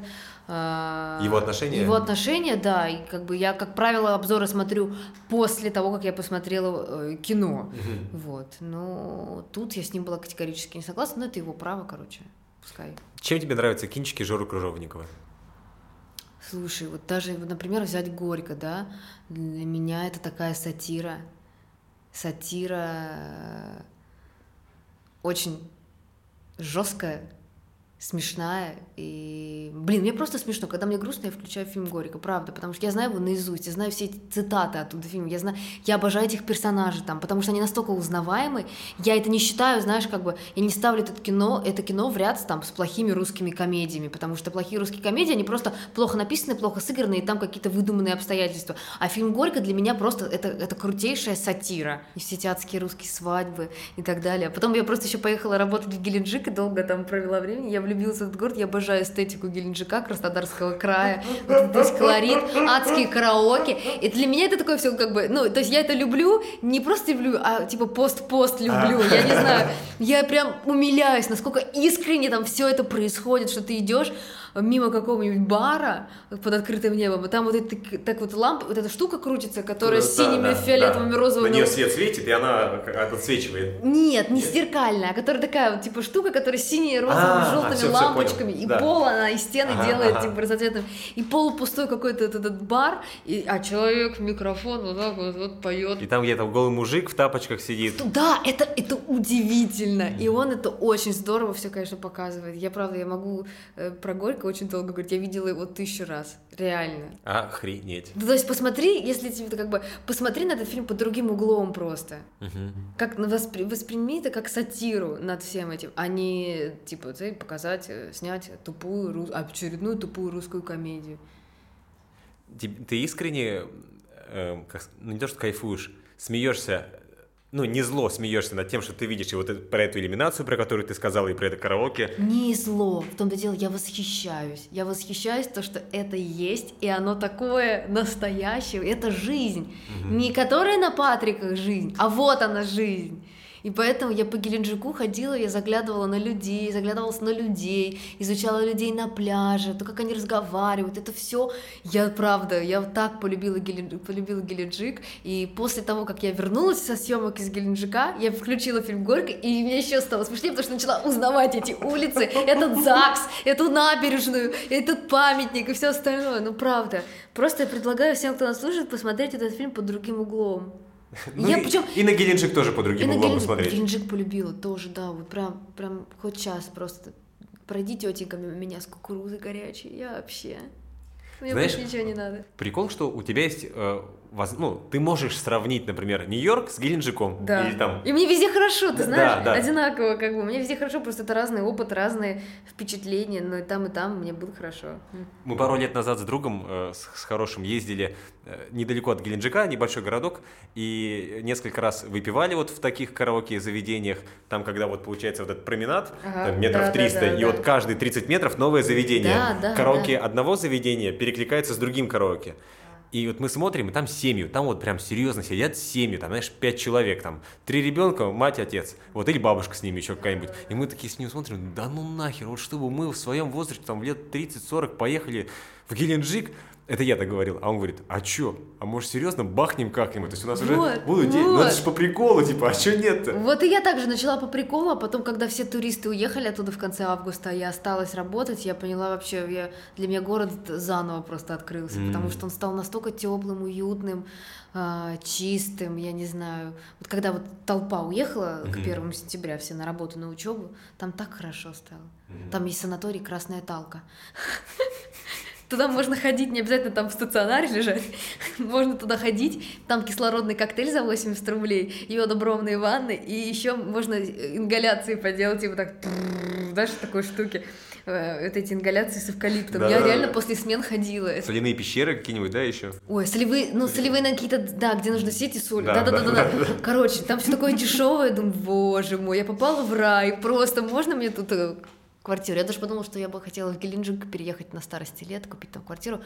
его отношения? Его отношения, да. И как бы я, как правило, обзоры смотрю после того, как я посмотрела э, кино. Угу. Вот. Но тут я с ним была категорически не согласна, но это его право, короче. Пускай. Чем тебе нравятся кинчики Жоры Кружовникова? Слушай, вот даже, например, взять Горько, да, для меня это такая сатира. Сатира э, очень жесткая, смешная. И, блин, мне просто смешно. Когда мне грустно, я включаю фильм Горько, правда, потому что я знаю его наизусть, я знаю все эти цитаты оттуда фильма, я знаю, я обожаю этих персонажей там, потому что они настолько узнаваемы. Я это не считаю, знаешь, как бы, я не ставлю это кино, это кино в ряд там с плохими русскими комедиями, потому что плохие русские комедии, они просто плохо написаны, плохо сыграны, и там какие-то выдуманные обстоятельства. А фильм Горько для меня просто это, это крутейшая сатира. И все эти адские русские свадьбы и так далее. А потом я просто еще поехала работать в Геленджик и долго там провела время. Я влюбилась в этот город, я обожаю эстетику Геленджика, Краснодарского края, вот весь колорит, адские караоке. И для меня это такое все как бы, ну, то есть я это люблю, не просто люблю, а типа пост-пост люблю, я не знаю. Я прям умиляюсь, насколько искренне там все это происходит, что ты идешь, мимо какого-нибудь бара под открытым небом, и там вот это, так вот лампа, вот эта штука крутится, которая да, с синими, да, фиолетовыми, да. розовыми. На нее свет светит, и она отсвечивает. Нет, не зеркальная, а которая такая вот, типа, штука, которая синие, розовыми, а, желтыми все, лампочками, все, и да. пол она, и стены ага, делает, ага. типа, разноцветным, и полупустой какой-то этот, этот бар, и, а человек микрофон вот так вот, вот поет. И там где-то голый мужик в тапочках сидит. Да, это, это удивительно, и он это очень здорово все, конечно, показывает. Я, правда, я могу э, про Горько очень долго говорить, я видела его тысячу раз, реально. Охренеть. Ну, то есть посмотри, если тебе как бы, посмотри на этот фильм под другим углом просто. Угу. Как воспри, восприми это как сатиру над всем этим, а не, типа, ты показать, э, снять тупую, очередную тупую русскую комедию. Ты, ты искренне, э, как, ну не то, что кайфуешь, смеешься ну, не зло смеешься над тем, что ты видишь и вот про эту иллюминацию, про которую ты сказала, и про это караоке. Не зло. В том-то дело, я восхищаюсь. Я восхищаюсь то, что это есть, и оно такое настоящее. Это жизнь. Угу. Не которая на Патриках жизнь, а вот она жизнь. И поэтому я по Геленджику ходила, я заглядывала на людей, заглядывалась на людей, изучала людей на пляже, то, как они разговаривают, это все, я правда, я так полюбила, Гелен, полюбила Геленджик, и после того, как я вернулась со съемок из Геленджика, я включила фильм «Горько», и мне еще стало смешнее, потому что начала узнавать эти улицы, этот ЗАГС, эту набережную, этот памятник и все остальное, ну правда. Просто я предлагаю всем, кто нас слушает, посмотреть этот фильм под другим углом. *laughs* Ну я и, причем... и на Геленджик тоже по другим углом Геленджик, посмотреть. Геленджик полюбила тоже, да, вот прям, прям хоть час просто. Пройди тетенька меня с кукурузой горячей, я вообще... Мне Знаешь, больше ничего не надо. Прикол, что у тебя есть э, воз... ну, ты можешь сравнить, например, Нью-Йорк с Геленджиком. Да. Или там... И мне везде хорошо, ты знаешь, да, да. одинаково, как бы. Мне везде хорошо, просто это разный опыт, разные впечатления, но и там, и там мне было хорошо. Мы пару лет назад с другом, э, с, с хорошим, ездили э, недалеко от Геленджика, небольшой городок, и несколько раз выпивали вот в таких караоке-заведениях, там, когда вот получается вот этот променад, ага, там, метров да, 300, да, да, и да. вот каждые 30 метров новое заведение. Да, да, караоке да. одного заведения перекликается с другим караоке. И вот мы смотрим, и там семью, там вот прям серьезно сидят семью, там, знаешь, пять человек, там, три ребенка, мать, отец, вот, или бабушка с ними еще какая-нибудь. И мы такие с ним смотрим, да ну нахер, вот чтобы мы в своем возрасте, там, лет 30-40 поехали в Геленджик, это я так говорил. А он говорит, а чё? А может серьезно бахнем как-нибудь? То есть у нас вот, уже будут вот. деньги. Ну это же по приколу, типа, а чё нет-то? Вот и я также начала по приколу, а потом, когда все туристы уехали оттуда в конце августа, я осталась работать, я поняла вообще, я, для меня город заново просто открылся, mm. потому что он стал настолько теплым, уютным, э, чистым, я не знаю. Вот когда вот толпа уехала mm-hmm. к первому сентября все на работу, на учебу, там так хорошо стало. Mm-hmm. Там есть санаторий Красная Талка. Туда можно ходить, не обязательно там в стационаре лежать. *laughs* можно туда ходить, там кислородный коктейль за 80 рублей, йодобромные ванны, и еще можно ингаляции поделать, типа так, *laughs* знаешь, такой штуки э, вот эти ингаляции с эвкалиптом. Да, Я да, реально да. после смен ходила. Соляные пещеры какие-нибудь, да, еще? Ой, солевые, ну, солевые на какие-то, да, где нужно сесть и соль. Да, да, да, да, да. Короче, там все такое дешевое, думаю, боже мой, я попала в рай, просто можно мне тут э, квартиру. Я даже подумала, что я бы хотела в Геленджик переехать на старости лет, купить там квартиру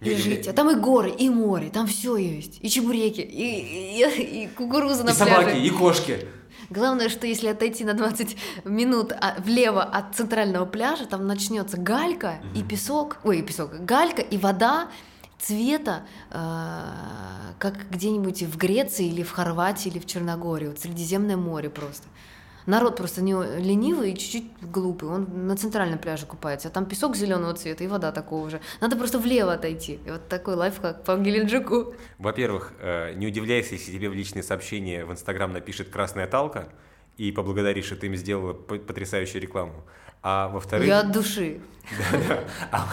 и жить. А там и горы, и море, там все есть. И чебуреки, и, и, и кукуруза на и пляже. И собаки, и кошки. Главное, что если отойти на 20 минут а, влево от центрального пляжа, там начнется галька mm-hmm. и песок, ой, песок, галька и вода цвета, э, как где-нибудь в Греции или в Хорватии или в Черногории, вот Средиземное море просто. Народ просто не ленивый и чуть-чуть глупый. Он на центральном пляже купается, а там песок зеленого цвета и вода такого же. Надо просто влево отойти. И вот такой лайфхак по Геленджику. Во-первых, э, не удивляйся, если тебе в личные сообщения в Инстаграм напишет красная талка, и поблагодаришь, что ты им сделала потрясающую рекламу. А во-вторых... Я от души. Да-да. *laughs* А,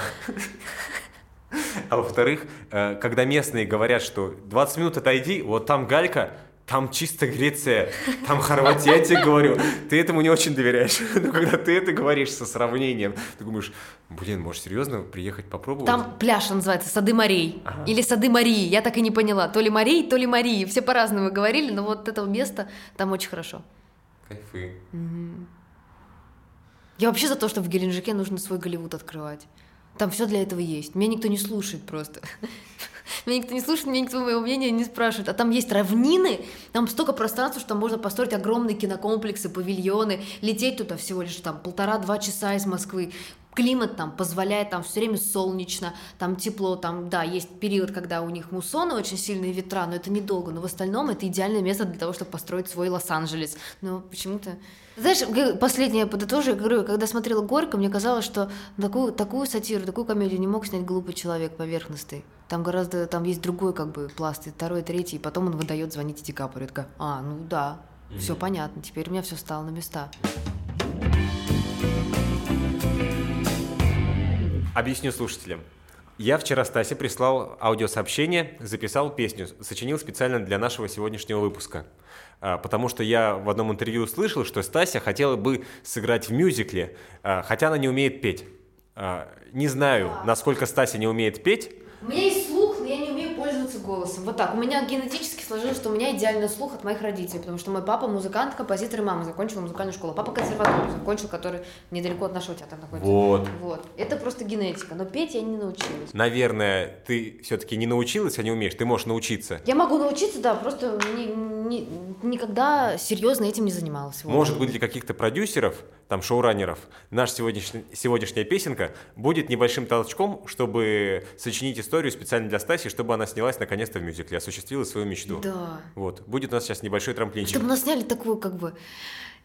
а во-вторых, э, когда местные говорят, что 20 минут отойди, вот там галька, там чисто Греция, там Хорватия, я тебе говорю, ты этому не очень доверяешь. *laughs* Но когда ты это говоришь со сравнением, ты думаешь, блин, может серьезно приехать попробовать? Там пляж называется Сады морей. Или Сады Марии. Я так и не поняла. То ли Марии, то ли Марии. Все по-разному говорили, но вот это место там очень хорошо. Кайфы. Я вообще за то, что в Геленджике нужно свой Голливуд открывать. Там все для этого есть. Меня никто не слушает просто. *laughs* Меня никто не слушает, меня никто моего мнения не спрашивает. А там есть равнины, там столько пространства, что там можно построить огромные кинокомплексы, павильоны, лететь туда всего лишь там полтора-два часа из Москвы. Климат там позволяет, там все время солнечно, там тепло, там, да, есть период, когда у них муссоны, очень сильные ветра, но это недолго, но в остальном это идеальное место для того, чтобы построить свой Лос-Анджелес. Но почему-то... Знаешь, последнее подытожу, я говорю, когда смотрела «Горько», мне казалось, что такую, такую сатиру, такую комедию не мог снять глупый человек поверхностный. Там гораздо, там есть другой как бы пласт, и второй, третий, и потом он выдает «Звоните Ди Каприо». Я такая, а, ну да, все понятно, теперь у меня все стало на места. Объясню слушателям. Я вчера Стасе прислал аудиосообщение, записал песню, сочинил специально для нашего сегодняшнего выпуска. А, Потому что я в одном интервью услышал, что Стася хотела бы сыграть в мюзикле, а, хотя она не умеет петь. А, Не знаю, насколько Стася не умеет петь. У меня есть слух, но я не умею пользоваться голосом. Вот так. У меня генетически сложилось, что у меня идеальный слух от моих родителей, потому что мой папа музыкант, композитор и мама закончила музыкальную школу. Папа консерваторию закончил, который недалеко от нашего театра находится. Вот. Вот. Это просто генетика. Но петь я не научилась. Наверное, ты все-таки не научилась, а не умеешь. Ты можешь научиться. Я могу научиться, да, просто ни- ни- никогда серьезно этим не занималась. Вот. Может быть, для каких-то продюсеров, там, шоураннеров, наша сегодняшняя, сегодняшняя песенка будет небольшим толчком, чтобы сочинить историю специально для Стаси, чтобы она снялась наконец-то в мюзикле, осуществила свою мечту. Да. Вот. Будет у нас сейчас небольшой трамплинчик. Чтобы нас сняли такую, как бы,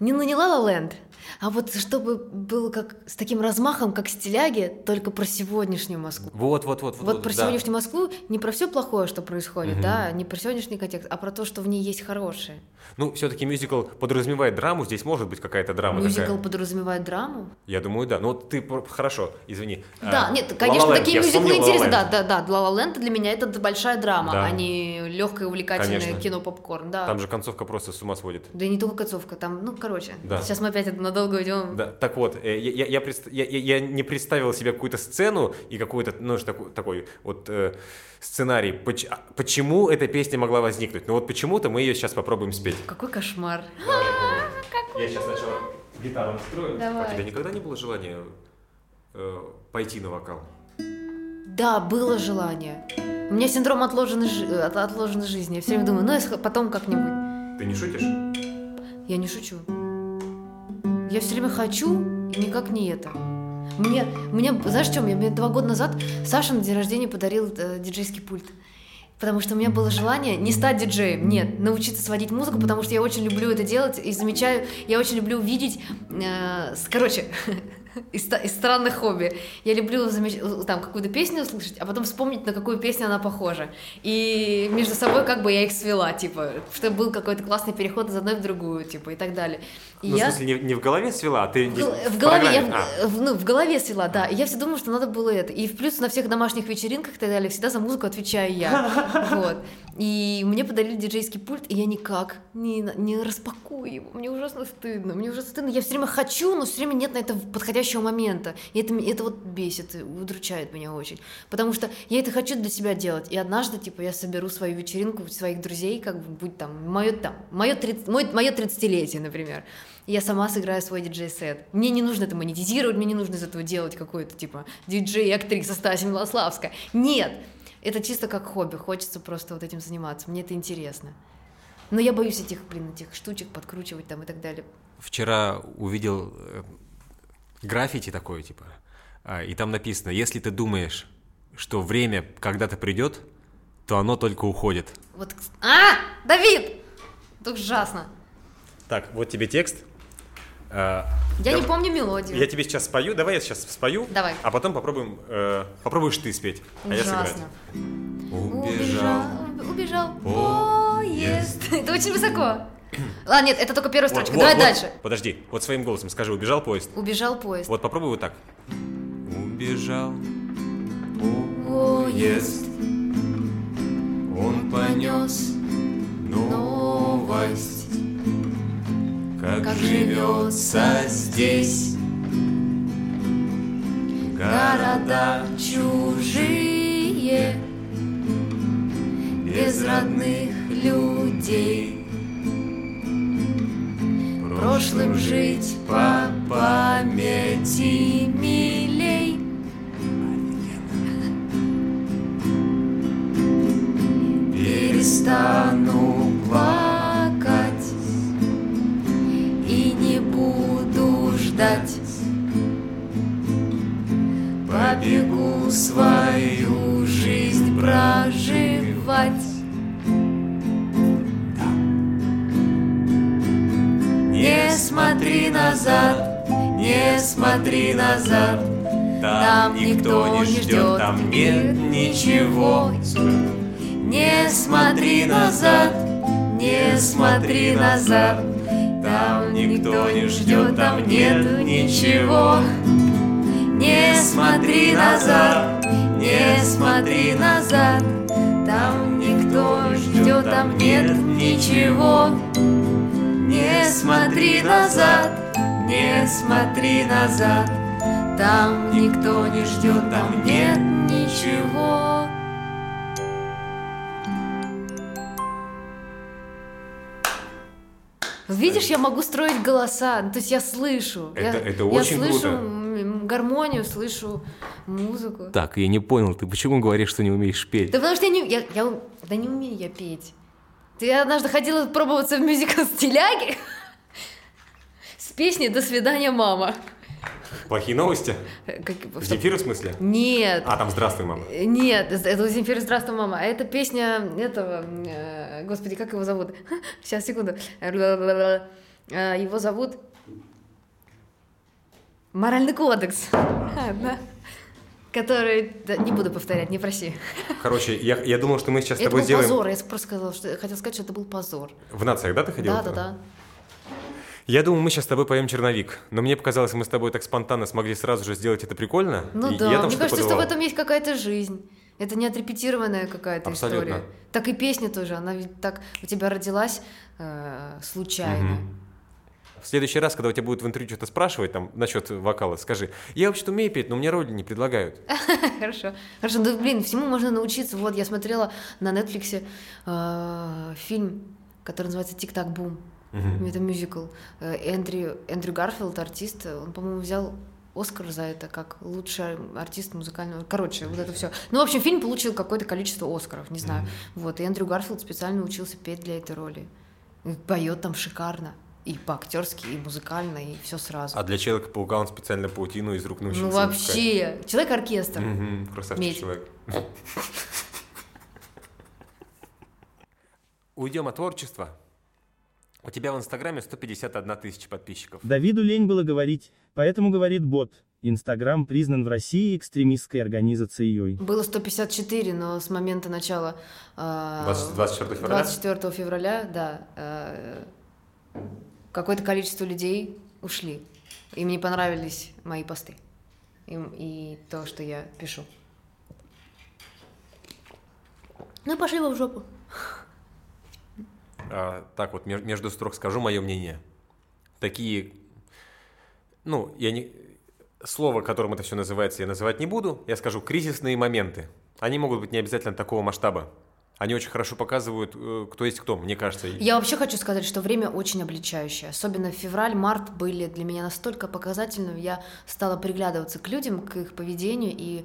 не на не La La Land, а вот чтобы было как с таким размахом, как стиляги, только про сегодняшнюю Москву. Вот, вот, вот. Вот про да. сегодняшнюю Москву не про все плохое, что происходит, Мгм. да, не про сегодняшний контекст, а про то, что в ней есть хорошее. Ну, все-таки мюзикл подразумевает драму, здесь может быть какая-то драма Мюзикл такая. подразумевает драму. Я думаю, да. Ну, вот ты хорошо, извини. Да, А, нет, La La конечно, Land, такие мюзиклы La La интересны. Да, да, да. La La Land для меня это большая драма, Да. а не легкое увлекательное Конечно. кино попкорн. Да. Там же концовка просто с ума сводит. Да и не только концовка, там, ну, короче, Да. сейчас мы опять это надолго уйдем. Да, так вот, э, я, я, я, предст- я- не представил себе какую-то сцену и какой-то, ну, такой, такой вот э, сценарий, поч- а, почему эта песня могла возникнуть. Ну вот почему-то мы ее сейчас попробуем спеть. Какой кошмар. Я сейчас сначала гитару настрою. Давай. А у тебя никогда не было желания э, пойти на вокал? Да, было желание. У меня синдром отложенной, жи- от- отложенной жизни. Я все время думаю, ну, я потом как-нибудь. Ты не шутишь? Я не шучу. Я все время хочу, и никак не это. Мне, мне, знаешь, что, мне, мне два года назад Саша на день рождения подарил э, диджейский пульт. Потому что у меня было желание не стать диджеем, нет, научиться сводить музыку, потому что я очень люблю это делать и замечаю, я очень люблю видеть, э, короче, *laughs* из, из странных хобби. Я люблю замеч- там какую-то песню услышать, а потом вспомнить, на какую песню она похожа. И между собой как бы я их свела, типа, чтобы был какой-то классный переход из одной в другую, типа, и так далее. И Ну, я... в смысле, не, не в голове свела, а ты В, не- гол- в голове, я, программе. А, в, ну, в голове свела, да. И я все думала, что надо было это. И в плюс на всех домашних вечеринках и так далее всегда за музыку отвечаю я. *laughs* Вот. И мне подарили диджейский пульт, и я никак не, не распакую его. Мне ужасно стыдно. Мне ужасно стыдно. Я все время хочу, но все время нет на это подходящего момента. И это, это вот бесит, удручает меня очень. Потому что я это хочу для себя делать. И однажды, типа, я соберу свою вечеринку, своих друзей, как бы, будь там, мое там, мое, 30, мой, мое 30-летие, например. Я сама сыграю свой диджей-сет. Мне не нужно это монетизировать, мне не нужно из этого делать какой-то, типа, диджей-актриса Стася Милославская. Нет! Это чисто как хобби, хочется просто вот этим заниматься, мне это интересно. Но я боюсь этих, блин, этих штучек подкручивать там и так далее. Вчера увидел э, граффити такое, типа, а, и там написано, если ты думаешь, что время когда-то придет, то оно только уходит. Вот, а, Давид! Это ужасно. Так, вот тебе текст. А, Я дав- не помню мелодию. Я тебе сейчас спою, давай я сейчас спою, Давай. а потом попробуем, э, попробуешь ты спеть, а я сыграть. Ужасно. Убежал. убежал поезд. *laughs* Это очень высоко. *clears throat* Ладно, нет, это только первая строчка. вот, Давай вот. дальше. Подожди, вот своим голосом скажи, убежал поезд. Убежал поезд. Вот попробуй вот так. Убежал Поезд он понес новость, как, как живется здесь. города чужие, без родных людей. Прошлым жить по памяти милей. Перестану назад. Там никто не ждет, там нет ничего. Не смотри назад, не смотри назад. Там никто не ждет, там нет ничего. Не смотри назад, не смотри назад. Там никто не ждет, там нет ничего. Не смотри назад, не смотри назад. Там никто не ждет, там нет ничего. Видишь, я могу строить голоса, ну, то есть я слышу. Это- я, это я очень слышу круто. гармонию, слышу музыку. Так, я не понял, ты почему говоришь, что не умеешь петь? Да потому что я не, я, я да не умею я петь. Ты однажды ходила пробоваться в мюзикл *laughs* «Стиляги» *laughs* с песней «До свидания, мама». Плохие новости? Как- что- Земфира в смысле? Нет, А, там «Здравствуй, мама». Нет, это Земфира «Здравствуй, мама». А это песня этого, э, господи, как его зовут? Сейчас, секунду. Э, Его зовут Моральный кодекс. Да. Который... да, не буду повторять, не проси. Короче, я, я думал, что мы сейчас с Это тобой был сделаем... позор, я просто сказала, что хотела сказать, что это был позор. В нациях, да, ты ходила? Да, да, да. Я думал, мы сейчас с тобой поем «Черновик», но мне показалось, мы с тобой так спонтанно смогли сразу же сделать это прикольно. Ну и да, я там мне что-то кажется, что в этом есть какая-то жизнь. Это не отрепетированная какая-то Абсолютно. история. Так и песня тоже, она ведь так у тебя родилась э, случайно. Мгм. В следующий раз, когда у тебя будут в интервью что-то спрашивать там насчет вокала, скажи, я вообще-то умею петь, но мне роли не предлагают. *laughs* Хорошо. Хорошо, да блин, всему можно научиться. Вот я смотрела на Netflix э, фильм, который называется Тик-так Мгм. Это мюзикл. Э, Эндрю, Эндрю Гарфилд, артист, он, по-моему, взял Оскар за это как лучший артист музыкального. Короче, вот это все. Ну, в общем, фильм получил какое-то количество Оскаров, не знаю. Вот, и Эндрю Гарфилд специально учился петь для этой роли. Поет там шикарно. И по-актерски, и музыкально, и все сразу. А для Человека-паука он специально паутину из рук научился ну, вообще. Человек-оркестр. Мгм, красавчик Медь. человек. *laughs* Уйдем от творчества. У тебя в Инстаграме 151 тысяча подписчиков. Давиду лень было говорить, поэтому говорит бот. Инстаграм признан в России экстремистской организацией. Было 154, но с момента начала... э, 20 24 февраля? 24 февраля, да. э, какое-то количество людей ушли. Им не понравились мои посты. Им, и то, что я пишу. Ну, пошли вы в жопу. А, так вот, меж- между строк скажу мое мнение. Такие, ну, я не... Слово, которым это все называется, я называть не буду. Я скажу кризисные моменты. Они могут быть не обязательно такого масштаба. Они очень хорошо показывают, э, кто есть кто, мне кажется. Я вообще хочу сказать, что время очень обличающее. Особенно февраль-март были для меня настолько показательными. Я стала приглядываться к людям, к их поведению, и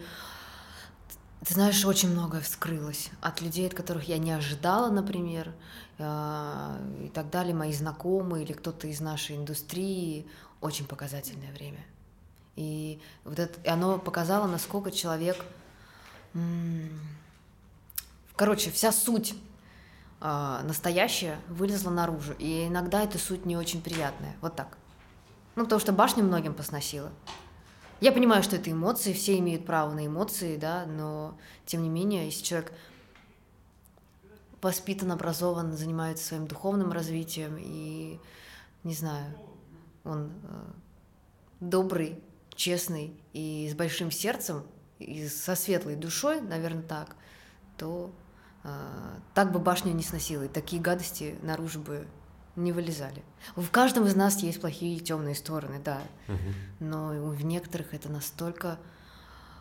ты знаешь, очень многое вскрылось от людей, от которых я не ожидала, например, э, и так далее, мои знакомые или кто-то из нашей индустрии. Очень показательное время. И вот это, и оно показало, насколько человек... Короче, вся суть а, настоящая вылезла наружу. И иногда эта суть не очень приятная. Вот так. Ну, потому что башню многим посносила. Я понимаю, что это эмоции, все имеют право на эмоции, да, но тем не менее, если человек воспитан, образован, занимается своим духовным развитием и, не знаю, он э, добрый, честный и с большим сердцем, и со светлой душой, наверное, так, то э, так бы башню не сносила, и такие гадости наружу бы не вылезали. В каждом из нас есть плохие и темные стороны, да. Но в некоторых это настолько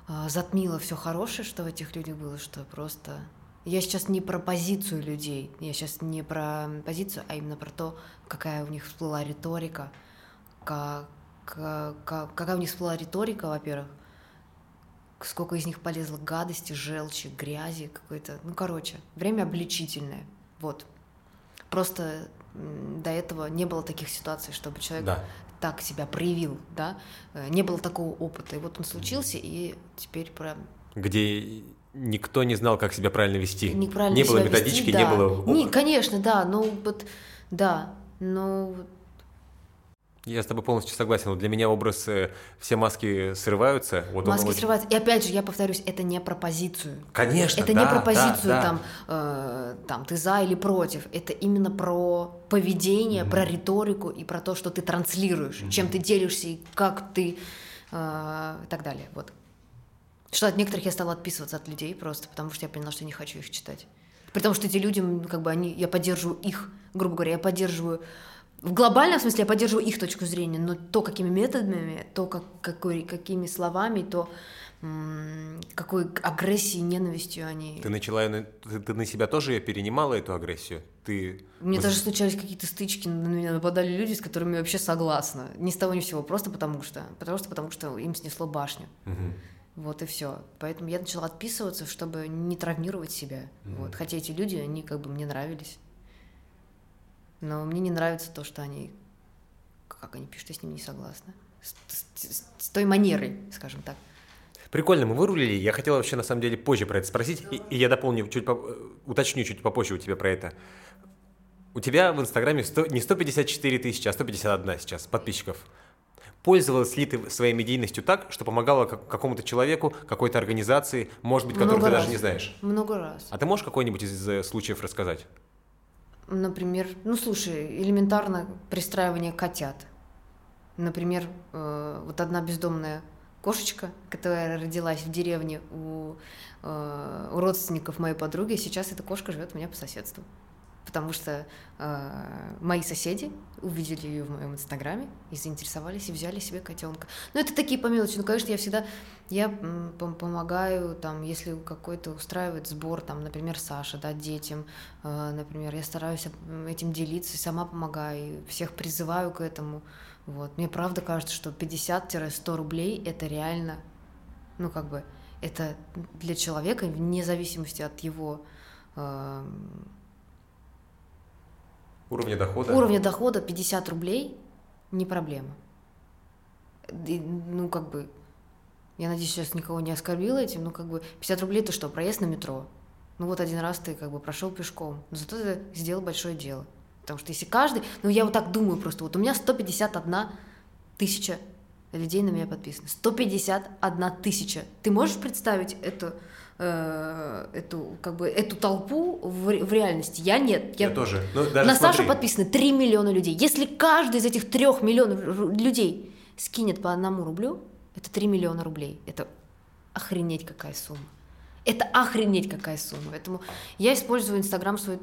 э, затмило все хорошее, что в этих людях было, что просто. Я сейчас не про позицию людей, я сейчас не про позицию, а именно про то, какая у них всплыла риторика, как, как, какая у них всплыла риторика, во-первых, сколько из них полезло гадости, желчи, грязи какой-то. Ну, короче, время обличительное. Вот. Просто до этого не было таких ситуаций, чтобы человек да. так себя проявил, да, э, не было такого опыта. И вот он случился, и теперь про... Где никто не знал, как себя правильно вести. Не, не было методички, вести, да. не было... Не, конечно, да, но вот, да, но я с тобой полностью согласен. Вот для меня образ э, все маски срываются. Вот маски очень... срываются. И опять же, я повторюсь, это не про позицию. Конечно. Это да, не про позицию да, да. там, э, там ты за или против. Это именно про поведение, mm-hmm. про риторику и про то, что ты транслируешь, mm-hmm. чем ты делишься и как ты э, и так далее. Вот. Что от некоторых я стала отписываться от людей просто, потому что я поняла, что не хочу их читать. При том, что эти люди, как бы они, я поддерживаю их, грубо говоря, я поддерживаю в глобальном смысле я поддерживаю их точку зрения, но то, какими методами, то, как, какой, какими словами, то какой агрессией, ненавистью они... Ты начала, ты, ты на себя тоже перенимала эту агрессию? Ты... Мне даже случались какие-то стычки, на меня нападали люди, с которыми я вообще согласна. Ни с того ни с сего, просто потому что. Потому что, потому что им снесло башню. Угу. Вот и все. Поэтому я начала отписываться, чтобы не травмировать себя. Угу. Вот. Хотя эти люди, они как бы мне нравились. Но мне не нравится то, что они, как они пишут, я с ними не согласна. С, с, с той манерой, скажем так. Прикольно, мы вырулили. Я хотел вообще на самом деле позже про это спросить, и, и я дополню, чуть по, уточню чуть попозже у тебя про это. У тебя в Инстаграме 100, не 154 тысячи, а 151 сейчас подписчиков. Пользовалась ли ты своей медийностью так, что помогала какому-то человеку, какой-то организации, может быть, которую ты раз. даже не знаешь? Много раз. А ты можешь какой-нибудь из э, случаев рассказать? Например, ну слушай, элементарно пристраивание котят. Например, э, вот одна бездомная кошечка, которая родилась в деревне у, э, у родственников моей подруги, сейчас эта кошка живет у меня по соседству потому что э, мои соседи увидели ее в моем инстаграме и заинтересовались и взяли себе котенка. Ну, это такие по мелочи. Ну, конечно, я всегда я помогаю, там, если какой-то устраивает сбор, там, например, Саша, да, детям, э, например, я стараюсь этим делиться, сама помогаю, всех призываю к этому. Вот. Мне правда кажется, что 50-100 рублей это реально, ну, как бы, это для человека, вне зависимости от его э, Уровня дохода? Уровня дохода 50 рублей не проблема. И, ну, как бы, я надеюсь, сейчас никого не оскорбила этим, но как бы 50 рублей это что, проезд на метро? Ну вот один раз ты как бы прошел пешком, но зато ты сделал большое дело. Потому что если каждый, ну я вот так думаю просто, вот у меня 151 тысяча людей на меня подписано. 151 тысяча. Ты можешь представить это? э, эту, как бы, эту толпу в, в реальности. Я нет. Я, я тоже. Ну, даже на смотри. Сашу подписаны 3 миллиона людей. Если каждый из этих 3 миллионов людей скинет по одному рублю, это 3 миллиона рублей. Это охренеть какая сумма. Это охренеть какая сумма. Поэтому я использую Инстаграм свой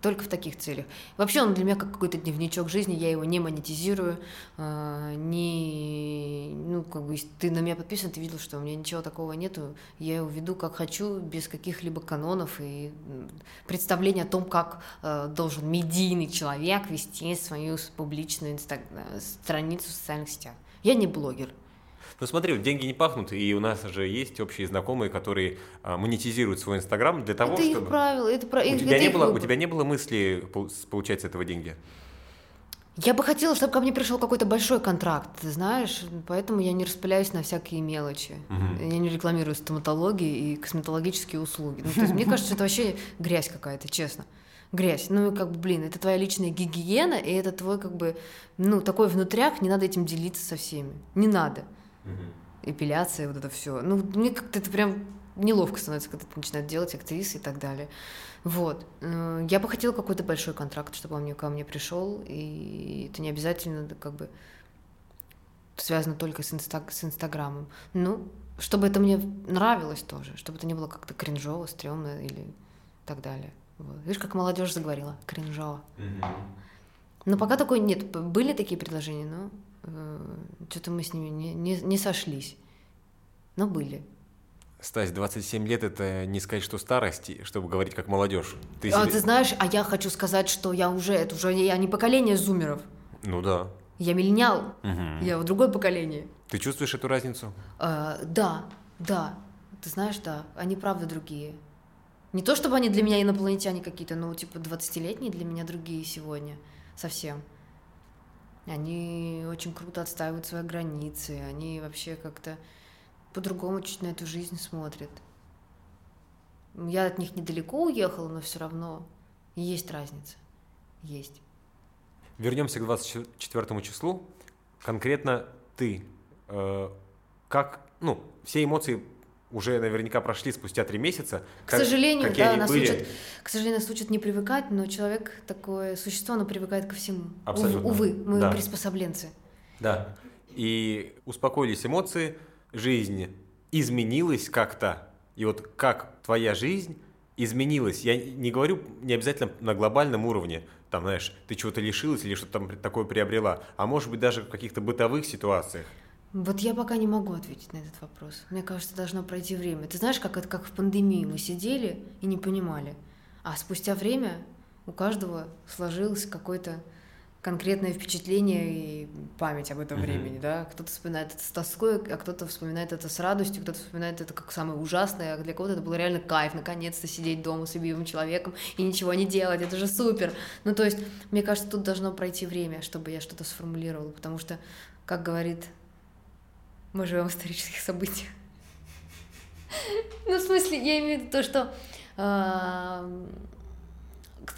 только в таких целях. Вообще он для меня как какой-то дневничок жизни, я его не монетизирую, э, не, ну, как бы, ты на меня подписан, ты видел, что у меня ничего такого нету, я его веду как хочу, без каких-либо канонов и представления о том, как э, должен медийный человек вести свою публичную инстаг... страницу в социальных сетях. Я не блогер, ну смотри, деньги не пахнут, и у нас же есть общие знакомые, которые а, монетизируют свой Инстаграм для того, это чтобы... их правило, это про... у, тебя не было, у тебя не было мысли получать с этого деньги? Я бы хотела, чтобы ко мне пришел какой-то большой контракт, ты знаешь, поэтому я не распыляюсь на всякие мелочи. Угу. Я не рекламирую стоматологии и косметологические услуги. Ну, то есть, мне кажется, это вообще грязь какая-то, честно. Грязь. Ну, как бы, блин, это твоя личная гигиена, и это твой, как бы, ну, такой внутряк, не надо этим делиться со всеми. Не надо угу. эпиляция, вот это все. Ну, мне как-то это прям неловко становится, когда это начинают делать актрисы и так далее. Вот. Э, я бы хотела какой-то большой контракт, чтобы он мне, ко мне пришел, и это не обязательно как бы связано только с, инста с Инстаграмом. Ну, чтобы это мне нравилось тоже, чтобы это не было как-то кринжово, стрёмно или так далее. Вот. Видишь, как молодежь заговорила, кринжово. Mm-hmm. Но пока такой нет. Были такие предложения, но что-то мы с ними не, не, не сошлись. Но были. Стась, 27 лет это не сказать, что старость, чтобы говорить как молодежь. Ты а себе... ты знаешь, а я хочу сказать, что я уже, это уже я не поколение зумеров. Ну да. Я миллениал, угу. я в другое поколение. Ты чувствуешь эту разницу? А, да, да. Ты знаешь, да, они правда другие. Не то чтобы они для меня инопланетяне какие-то, но типа 20-летние для меня другие сегодня совсем. Они очень круто отстаивают свои границы, они вообще как-то по-другому чуть на эту жизнь смотрят. Я от них недалеко уехала, но все равно есть разница. Есть. Вернемся к 24 числу. Конкретно ты, э, как, ну, все эмоции уже наверняка прошли спустя три месяца. К как, сожалению, да, нас были... учат, к сожалению, нас учат не привыкать, но человек такое существо, оно привыкает ко всему. Абсолютно. Увы, мы да. приспособленцы. Да. И успокоились эмоции, жизнь изменилась как-то. И вот как твоя жизнь изменилась? Я не говорю не обязательно на глобальном уровне, там, знаешь, ты чего-то лишилась или что-то там такое приобрела, а может быть даже в каких-то бытовых ситуациях. Вот я пока не могу ответить на этот вопрос. Мне кажется, должно пройти время. Ты знаешь, как это как в пандемии мы сидели и не понимали. А спустя время у каждого сложилось какое-то конкретное впечатление и память об этом mm-hmm. времени, да. Кто-то вспоминает это с тоской, а кто-то вспоминает это с радостью, кто-то вспоминает это как самое ужасное, а для кого-то это был реально кайф, наконец-то сидеть дома с любимым человеком и ничего не делать, это же супер. Ну, то есть, мне кажется, тут должно пройти время, чтобы я что-то сформулировала, потому что, как говорит мы живем в исторических событиях. Ну, в смысле, я имею в виду то, что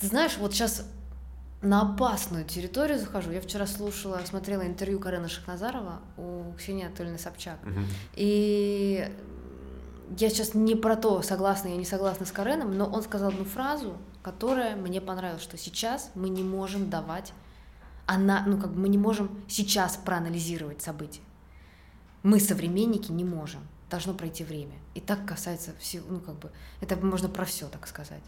ты знаешь, вот сейчас на опасную территорию захожу. Я вчера слушала, смотрела интервью Карена Шахназарова у Ксении Анатольевны Собчак. Угу. И я сейчас не про то, согласна я не согласна с Кареном, но он сказал одну фразу, которая мне понравилась, что сейчас мы не можем давать, она, ну как бы мы не можем сейчас проанализировать события мы, современники, не можем. Должно пройти время. И так касается всего, ну как бы, это можно про все так сказать.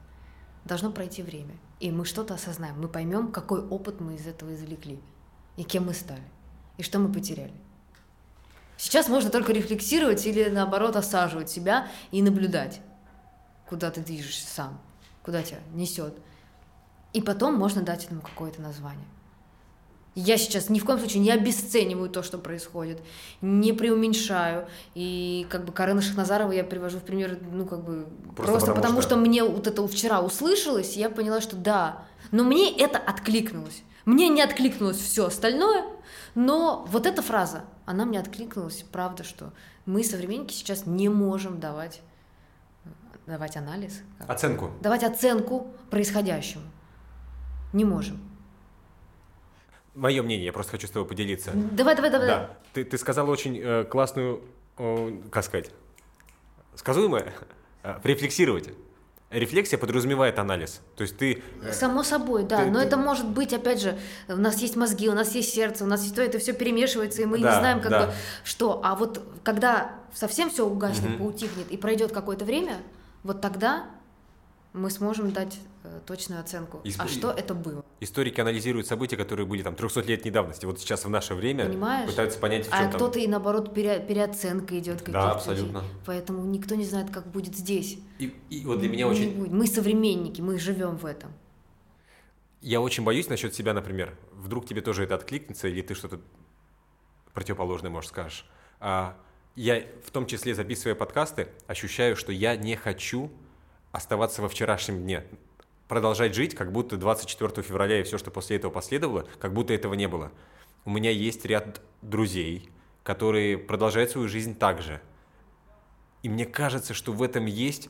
Должно пройти время. И мы что-то осознаем, мы поймем, какой опыт мы из этого извлекли, и кем мы стали, и что мы потеряли. Сейчас можно только рефлексировать или наоборот осаживать себя и наблюдать, куда ты движешься сам, куда тебя несет. И потом можно дать этому какое-то название. Я сейчас ни в коем случае не обесцениваю то, что происходит, не преуменьшаю. И как бы Карена Шахназарова я привожу в пример, ну как бы просто, просто потому, потому что... что мне вот это вчера услышалось, я поняла, что да. Но мне это откликнулось. Мне не откликнулось все остальное, но вот эта фраза, она мне откликнулась, правда, что мы, современники, сейчас не можем давать, давать анализ. Оценку. Давать оценку происходящему. Не можем. Мое мнение, я просто хочу с тобой поделиться. Давай, давай, давай. Да, ты, ты сказала очень э, классную, э, как сказать, сказуемое, э, рефлексировать. Рефлексия подразумевает анализ. То есть ты... Э, Само собой, да. Ты, но ты... это может быть, опять же, у нас есть мозги, у нас есть сердце, у нас есть то, это все перемешивается, и мы да, не знаем, как да. бы, что. А вот когда совсем все угаснет, угу. поутихнет, и пройдет какое-то время, вот тогда мы сможем дать точную оценку. Истор... А что это было? Историки анализируют события, которые были там 300 лет недавности. Вот сейчас в наше время Понимаешь? пытаются понять, в чем А там... кто-то и наоборот пере... переоценка идет каких-то. Да, абсолютно. Людей. Поэтому никто не знает, как будет здесь. И, и вот для меня не очень... Будет. Мы современники, мы живем в этом. Я очень боюсь насчет себя, например. Вдруг тебе тоже это откликнется, или ты что-то противоположное, может, скажешь. А я, в том числе, записывая подкасты, ощущаю, что я не хочу оставаться во вчерашнем дне, продолжать жить, как будто 24 февраля и все, что после этого последовало, как будто этого не было. У меня есть ряд друзей, которые продолжают свою жизнь так же. И мне кажется, что в этом есть,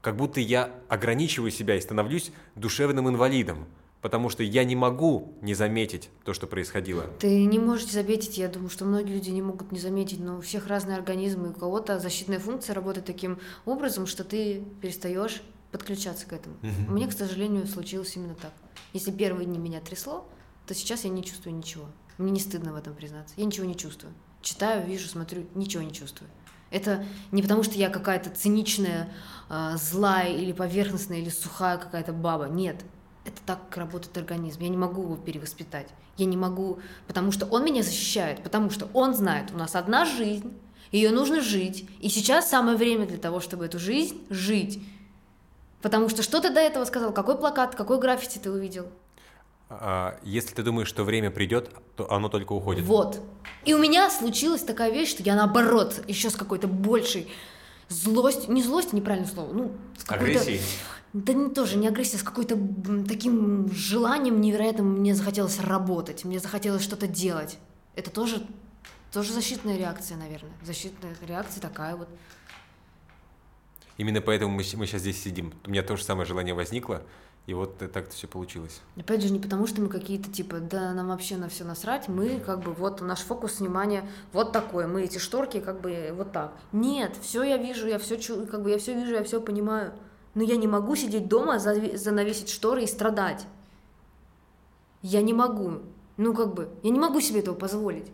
как будто я ограничиваю себя и становлюсь душевным инвалидом, потому что я не могу не заметить то, что происходило. Ты не можешь заметить, я думаю, что многие люди не могут не заметить, но у всех разные организмы, у кого-то защитная функция работает таким образом, что ты перестаешь подключаться к этому. У меня, к сожалению, случилось именно так. Если первые дни меня трясло, то сейчас я не чувствую ничего. Мне не стыдно в этом признаться. Я ничего не чувствую. Читаю, вижу, смотрю, ничего не чувствую. Это не потому, что я какая-то циничная, э, злая или поверхностная, или сухая какая-то баба. Нет. Это так работает организм. Я не могу его перевоспитать. Я не могу, потому что он меня защищает, потому что он знает, у нас одна жизнь, ее нужно жить. И сейчас самое время для того, чтобы эту жизнь жить. Потому что что ты до этого сказал? Какой плакат, какой граффити ты увидел? А, если ты думаешь, что время придет, то оно только уходит. Вот. И у меня случилась такая вещь, что я наоборот, еще с какой-то большей злостью, не злость, неправильное слово, ну, с какой-то... Агрессией? Да не тоже не агрессия, с какой-то таким желанием невероятным мне захотелось работать, мне захотелось что-то делать. Это тоже, тоже защитная реакция, наверное. Защитная реакция такая вот. Именно поэтому мы, мы сейчас здесь сидим. У меня то же самое желание возникло, и вот э, так-то все получилось. Опять же, не потому, что мы какие-то типа, да, нам вообще на все насрать, мы как бы вот наш фокус внимания вот такой, мы эти шторки как бы вот так. Нет, все я вижу, я все чу, как бы я все вижу, я все понимаю, но я не могу сидеть дома, занавесить шторы и страдать. Я не могу, ну как бы, я не могу себе этого позволить.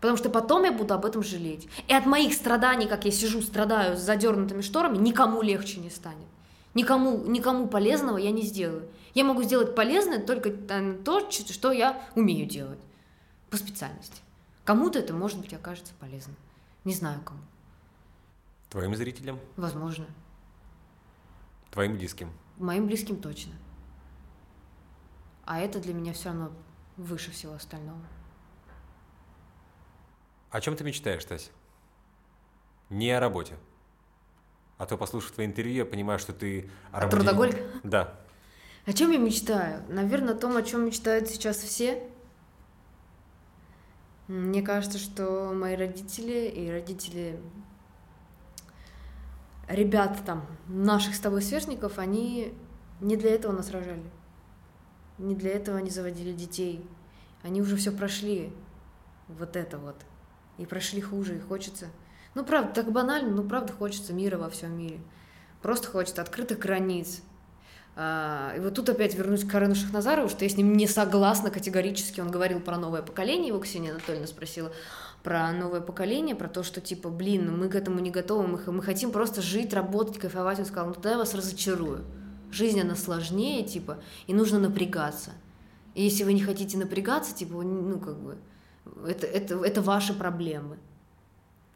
Потому что потом я буду об этом жалеть. И от моих страданий, как я сижу, страдаю с задернутыми шторами, никому легче не станет. Никому, никому полезного я не сделаю. Я могу сделать полезное только э, то, что я умею делать по специальности. Кому-то это, может быть, окажется полезным. Не знаю кому. Твоим зрителям, Возможно. твоим близким. Моим близким точно. А это для меня все равно выше всего остального. О чем ты мечтаешь, Тась? Не о работе. А то, послушав твои интервью, я понимаю, что ты о работе... трудоголик? Да. О чем я мечтаю? Наверное, о том, о чем мечтают сейчас все. Мне кажется, что мои родители и родители ребят там, наших с тобой сверстников, они не для этого нас рожали. Не для этого они заводили детей. Они уже все прошли. Вот это вот. И прошли хуже, и хочется. Ну, правда, так банально, но правда хочется мира во всем мире. Просто хочется открытых границ, а, И вот тут опять вернусь к Карену Шахназарову, что я с ним не согласна категорически. Он говорил про новое поколение, его Ксения Анатольевна спросила про новое поколение, про то, что типа, блин, ну мы к этому не готовы, мы, мы хотим просто жить, работать, кайфовать. Он сказал, ну тогда я вас разочарую. Жизнь, она сложнее, типа, и нужно напрягаться. И если вы не хотите напрягаться, типа, ну как бы, это, это, это ваши проблемы.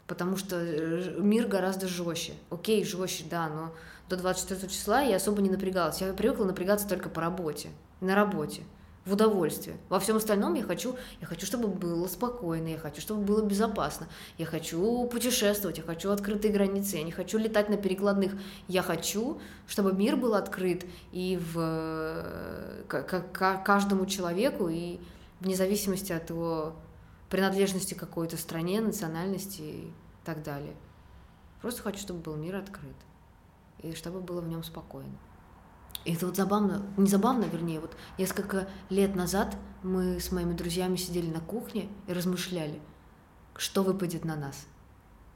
Потому что э, мир гораздо жестче. Окей, жестче, да, но до 24 числа я особо не напрягалась. Я привыкла напрягаться только по работе, на работе, в удовольствие. Во всем остальном я хочу, я хочу, чтобы было спокойно, я хочу, чтобы было безопасно, я хочу путешествовать, я хочу открытые границы, я не хочу летать на перекладных. Я хочу, чтобы мир был открыт и в э, к- к- каждому человеку, и вне зависимости от его принадлежности какой-то стране, национальности и так далее. Просто хочу, чтобы был мир открыт. И чтобы было в нем спокойно. И это вот забавно, не забавно, вернее, вот несколько лет назад мы с моими друзьями сидели на кухне и размышляли, что выпадет на нас.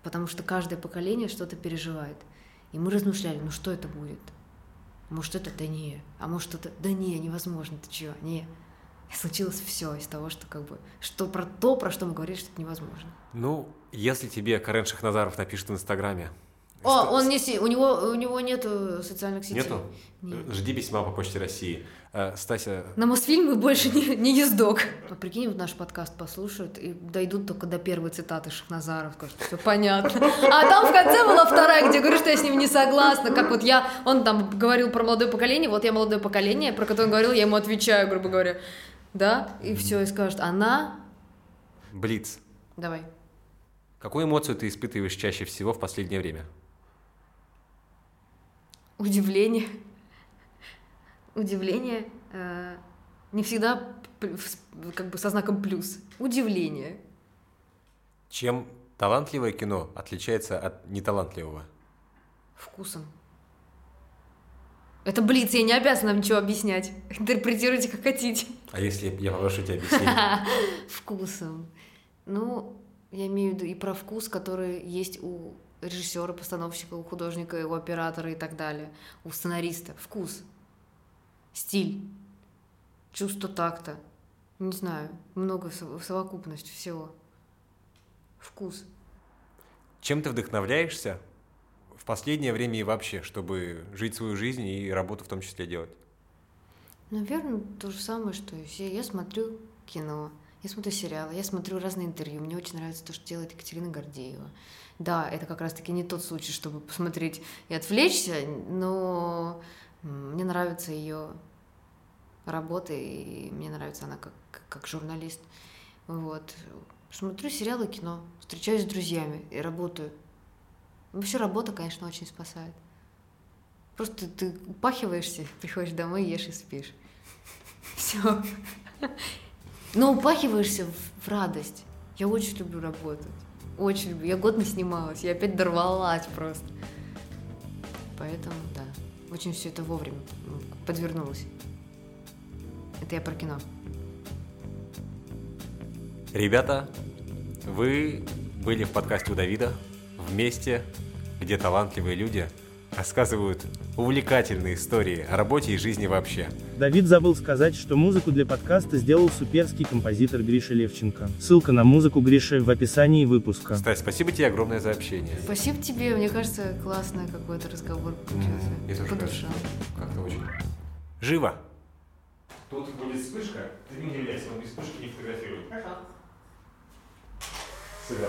Потому что каждое поколение что-то переживает. И мы размышляли, ну что это будет? Может, это да не, а может, это да не, невозможно, ты чего, не. И случилось все из того, что как бы, что про то, про что мы говорили, что это невозможно. Ну, если тебе Карен Шахназаров напишет в Инстаграме... О, что- он не, у него, у него нету социальных сетей. Нету? Нет. Жди письма по почте России. Э, Стася, На Мосфильмы больше не, не ездок. А прикинь, вот наш подкаст послушают и дойдут только до первой цитаты Шахназаров, скажут, все понятно. А там в конце была вторая, где говорю, что я с ним не согласна. Как вот я, он там говорил про молодое поколение, вот я молодое поколение, про которое он говорил, я ему отвечаю, грубо говоря. Да, и все, и скажет, она... Блиц. Давай. Какую эмоцию ты испытываешь чаще всего в последнее время? Удивление. Удивление. э, не всегда как бы со знаком плюс. Удивление. Чем талантливое кино отличается от неталантливого? Вкусом. Это Блиц, я не обязана вам ничего объяснять. Интерпретируйте, как хотите. А если я попрошу тебя *laughs* объяснить? Вкусом. Ну, я имею в виду и про вкус, который есть у режиссера, постановщика, у художника, у оператора и так далее, у сценариста. Вкус, стиль, чувство такта. Не знаю, много в совокупность всего. Вкус. Чем ты вдохновляешься последнее время и вообще, чтобы жить свою жизнь и работу в том числе делать? Наверное, то же самое, что и все. Я смотрю кино, я смотрю сериалы, я смотрю разные интервью. Мне очень нравится то, что делает Екатерина Гордеева. Да, это как раз-таки не тот случай, чтобы посмотреть и отвлечься, но мне нравится ее работа, и мне нравится она как, как журналист. Вот. Смотрю сериалы кино, встречаюсь с друзьями и работаю. Вообще работа, конечно, очень спасает. Просто ты упахиваешься, *laughs* приходишь домой, ешь и спишь. *laughs* Все. Но упахиваешься в радость. Я очень люблю работать. Очень люблю. Я год не снималась, я опять дорвалась просто. Поэтому, да, очень все это вовремя подвернулось. Это я про кино. Ребята, вы были в подкасте у Давида вместе, где талантливые люди рассказывают увлекательные истории о работе и жизни вообще. Давид забыл сказать, что музыку для подкаста сделал суперский композитор Гриша Левченко. Ссылка на музыку Гриши в описании выпуска. Кстати, спасибо тебе огромное за общение. Спасибо тебе, мне кажется, классный какой-то разговор получился. Mm, По душам. Как-то очень. Живо! Тут будет вспышка, ты не удивляйся, он без вспышки не фотографирует. Хорошо. Сюда.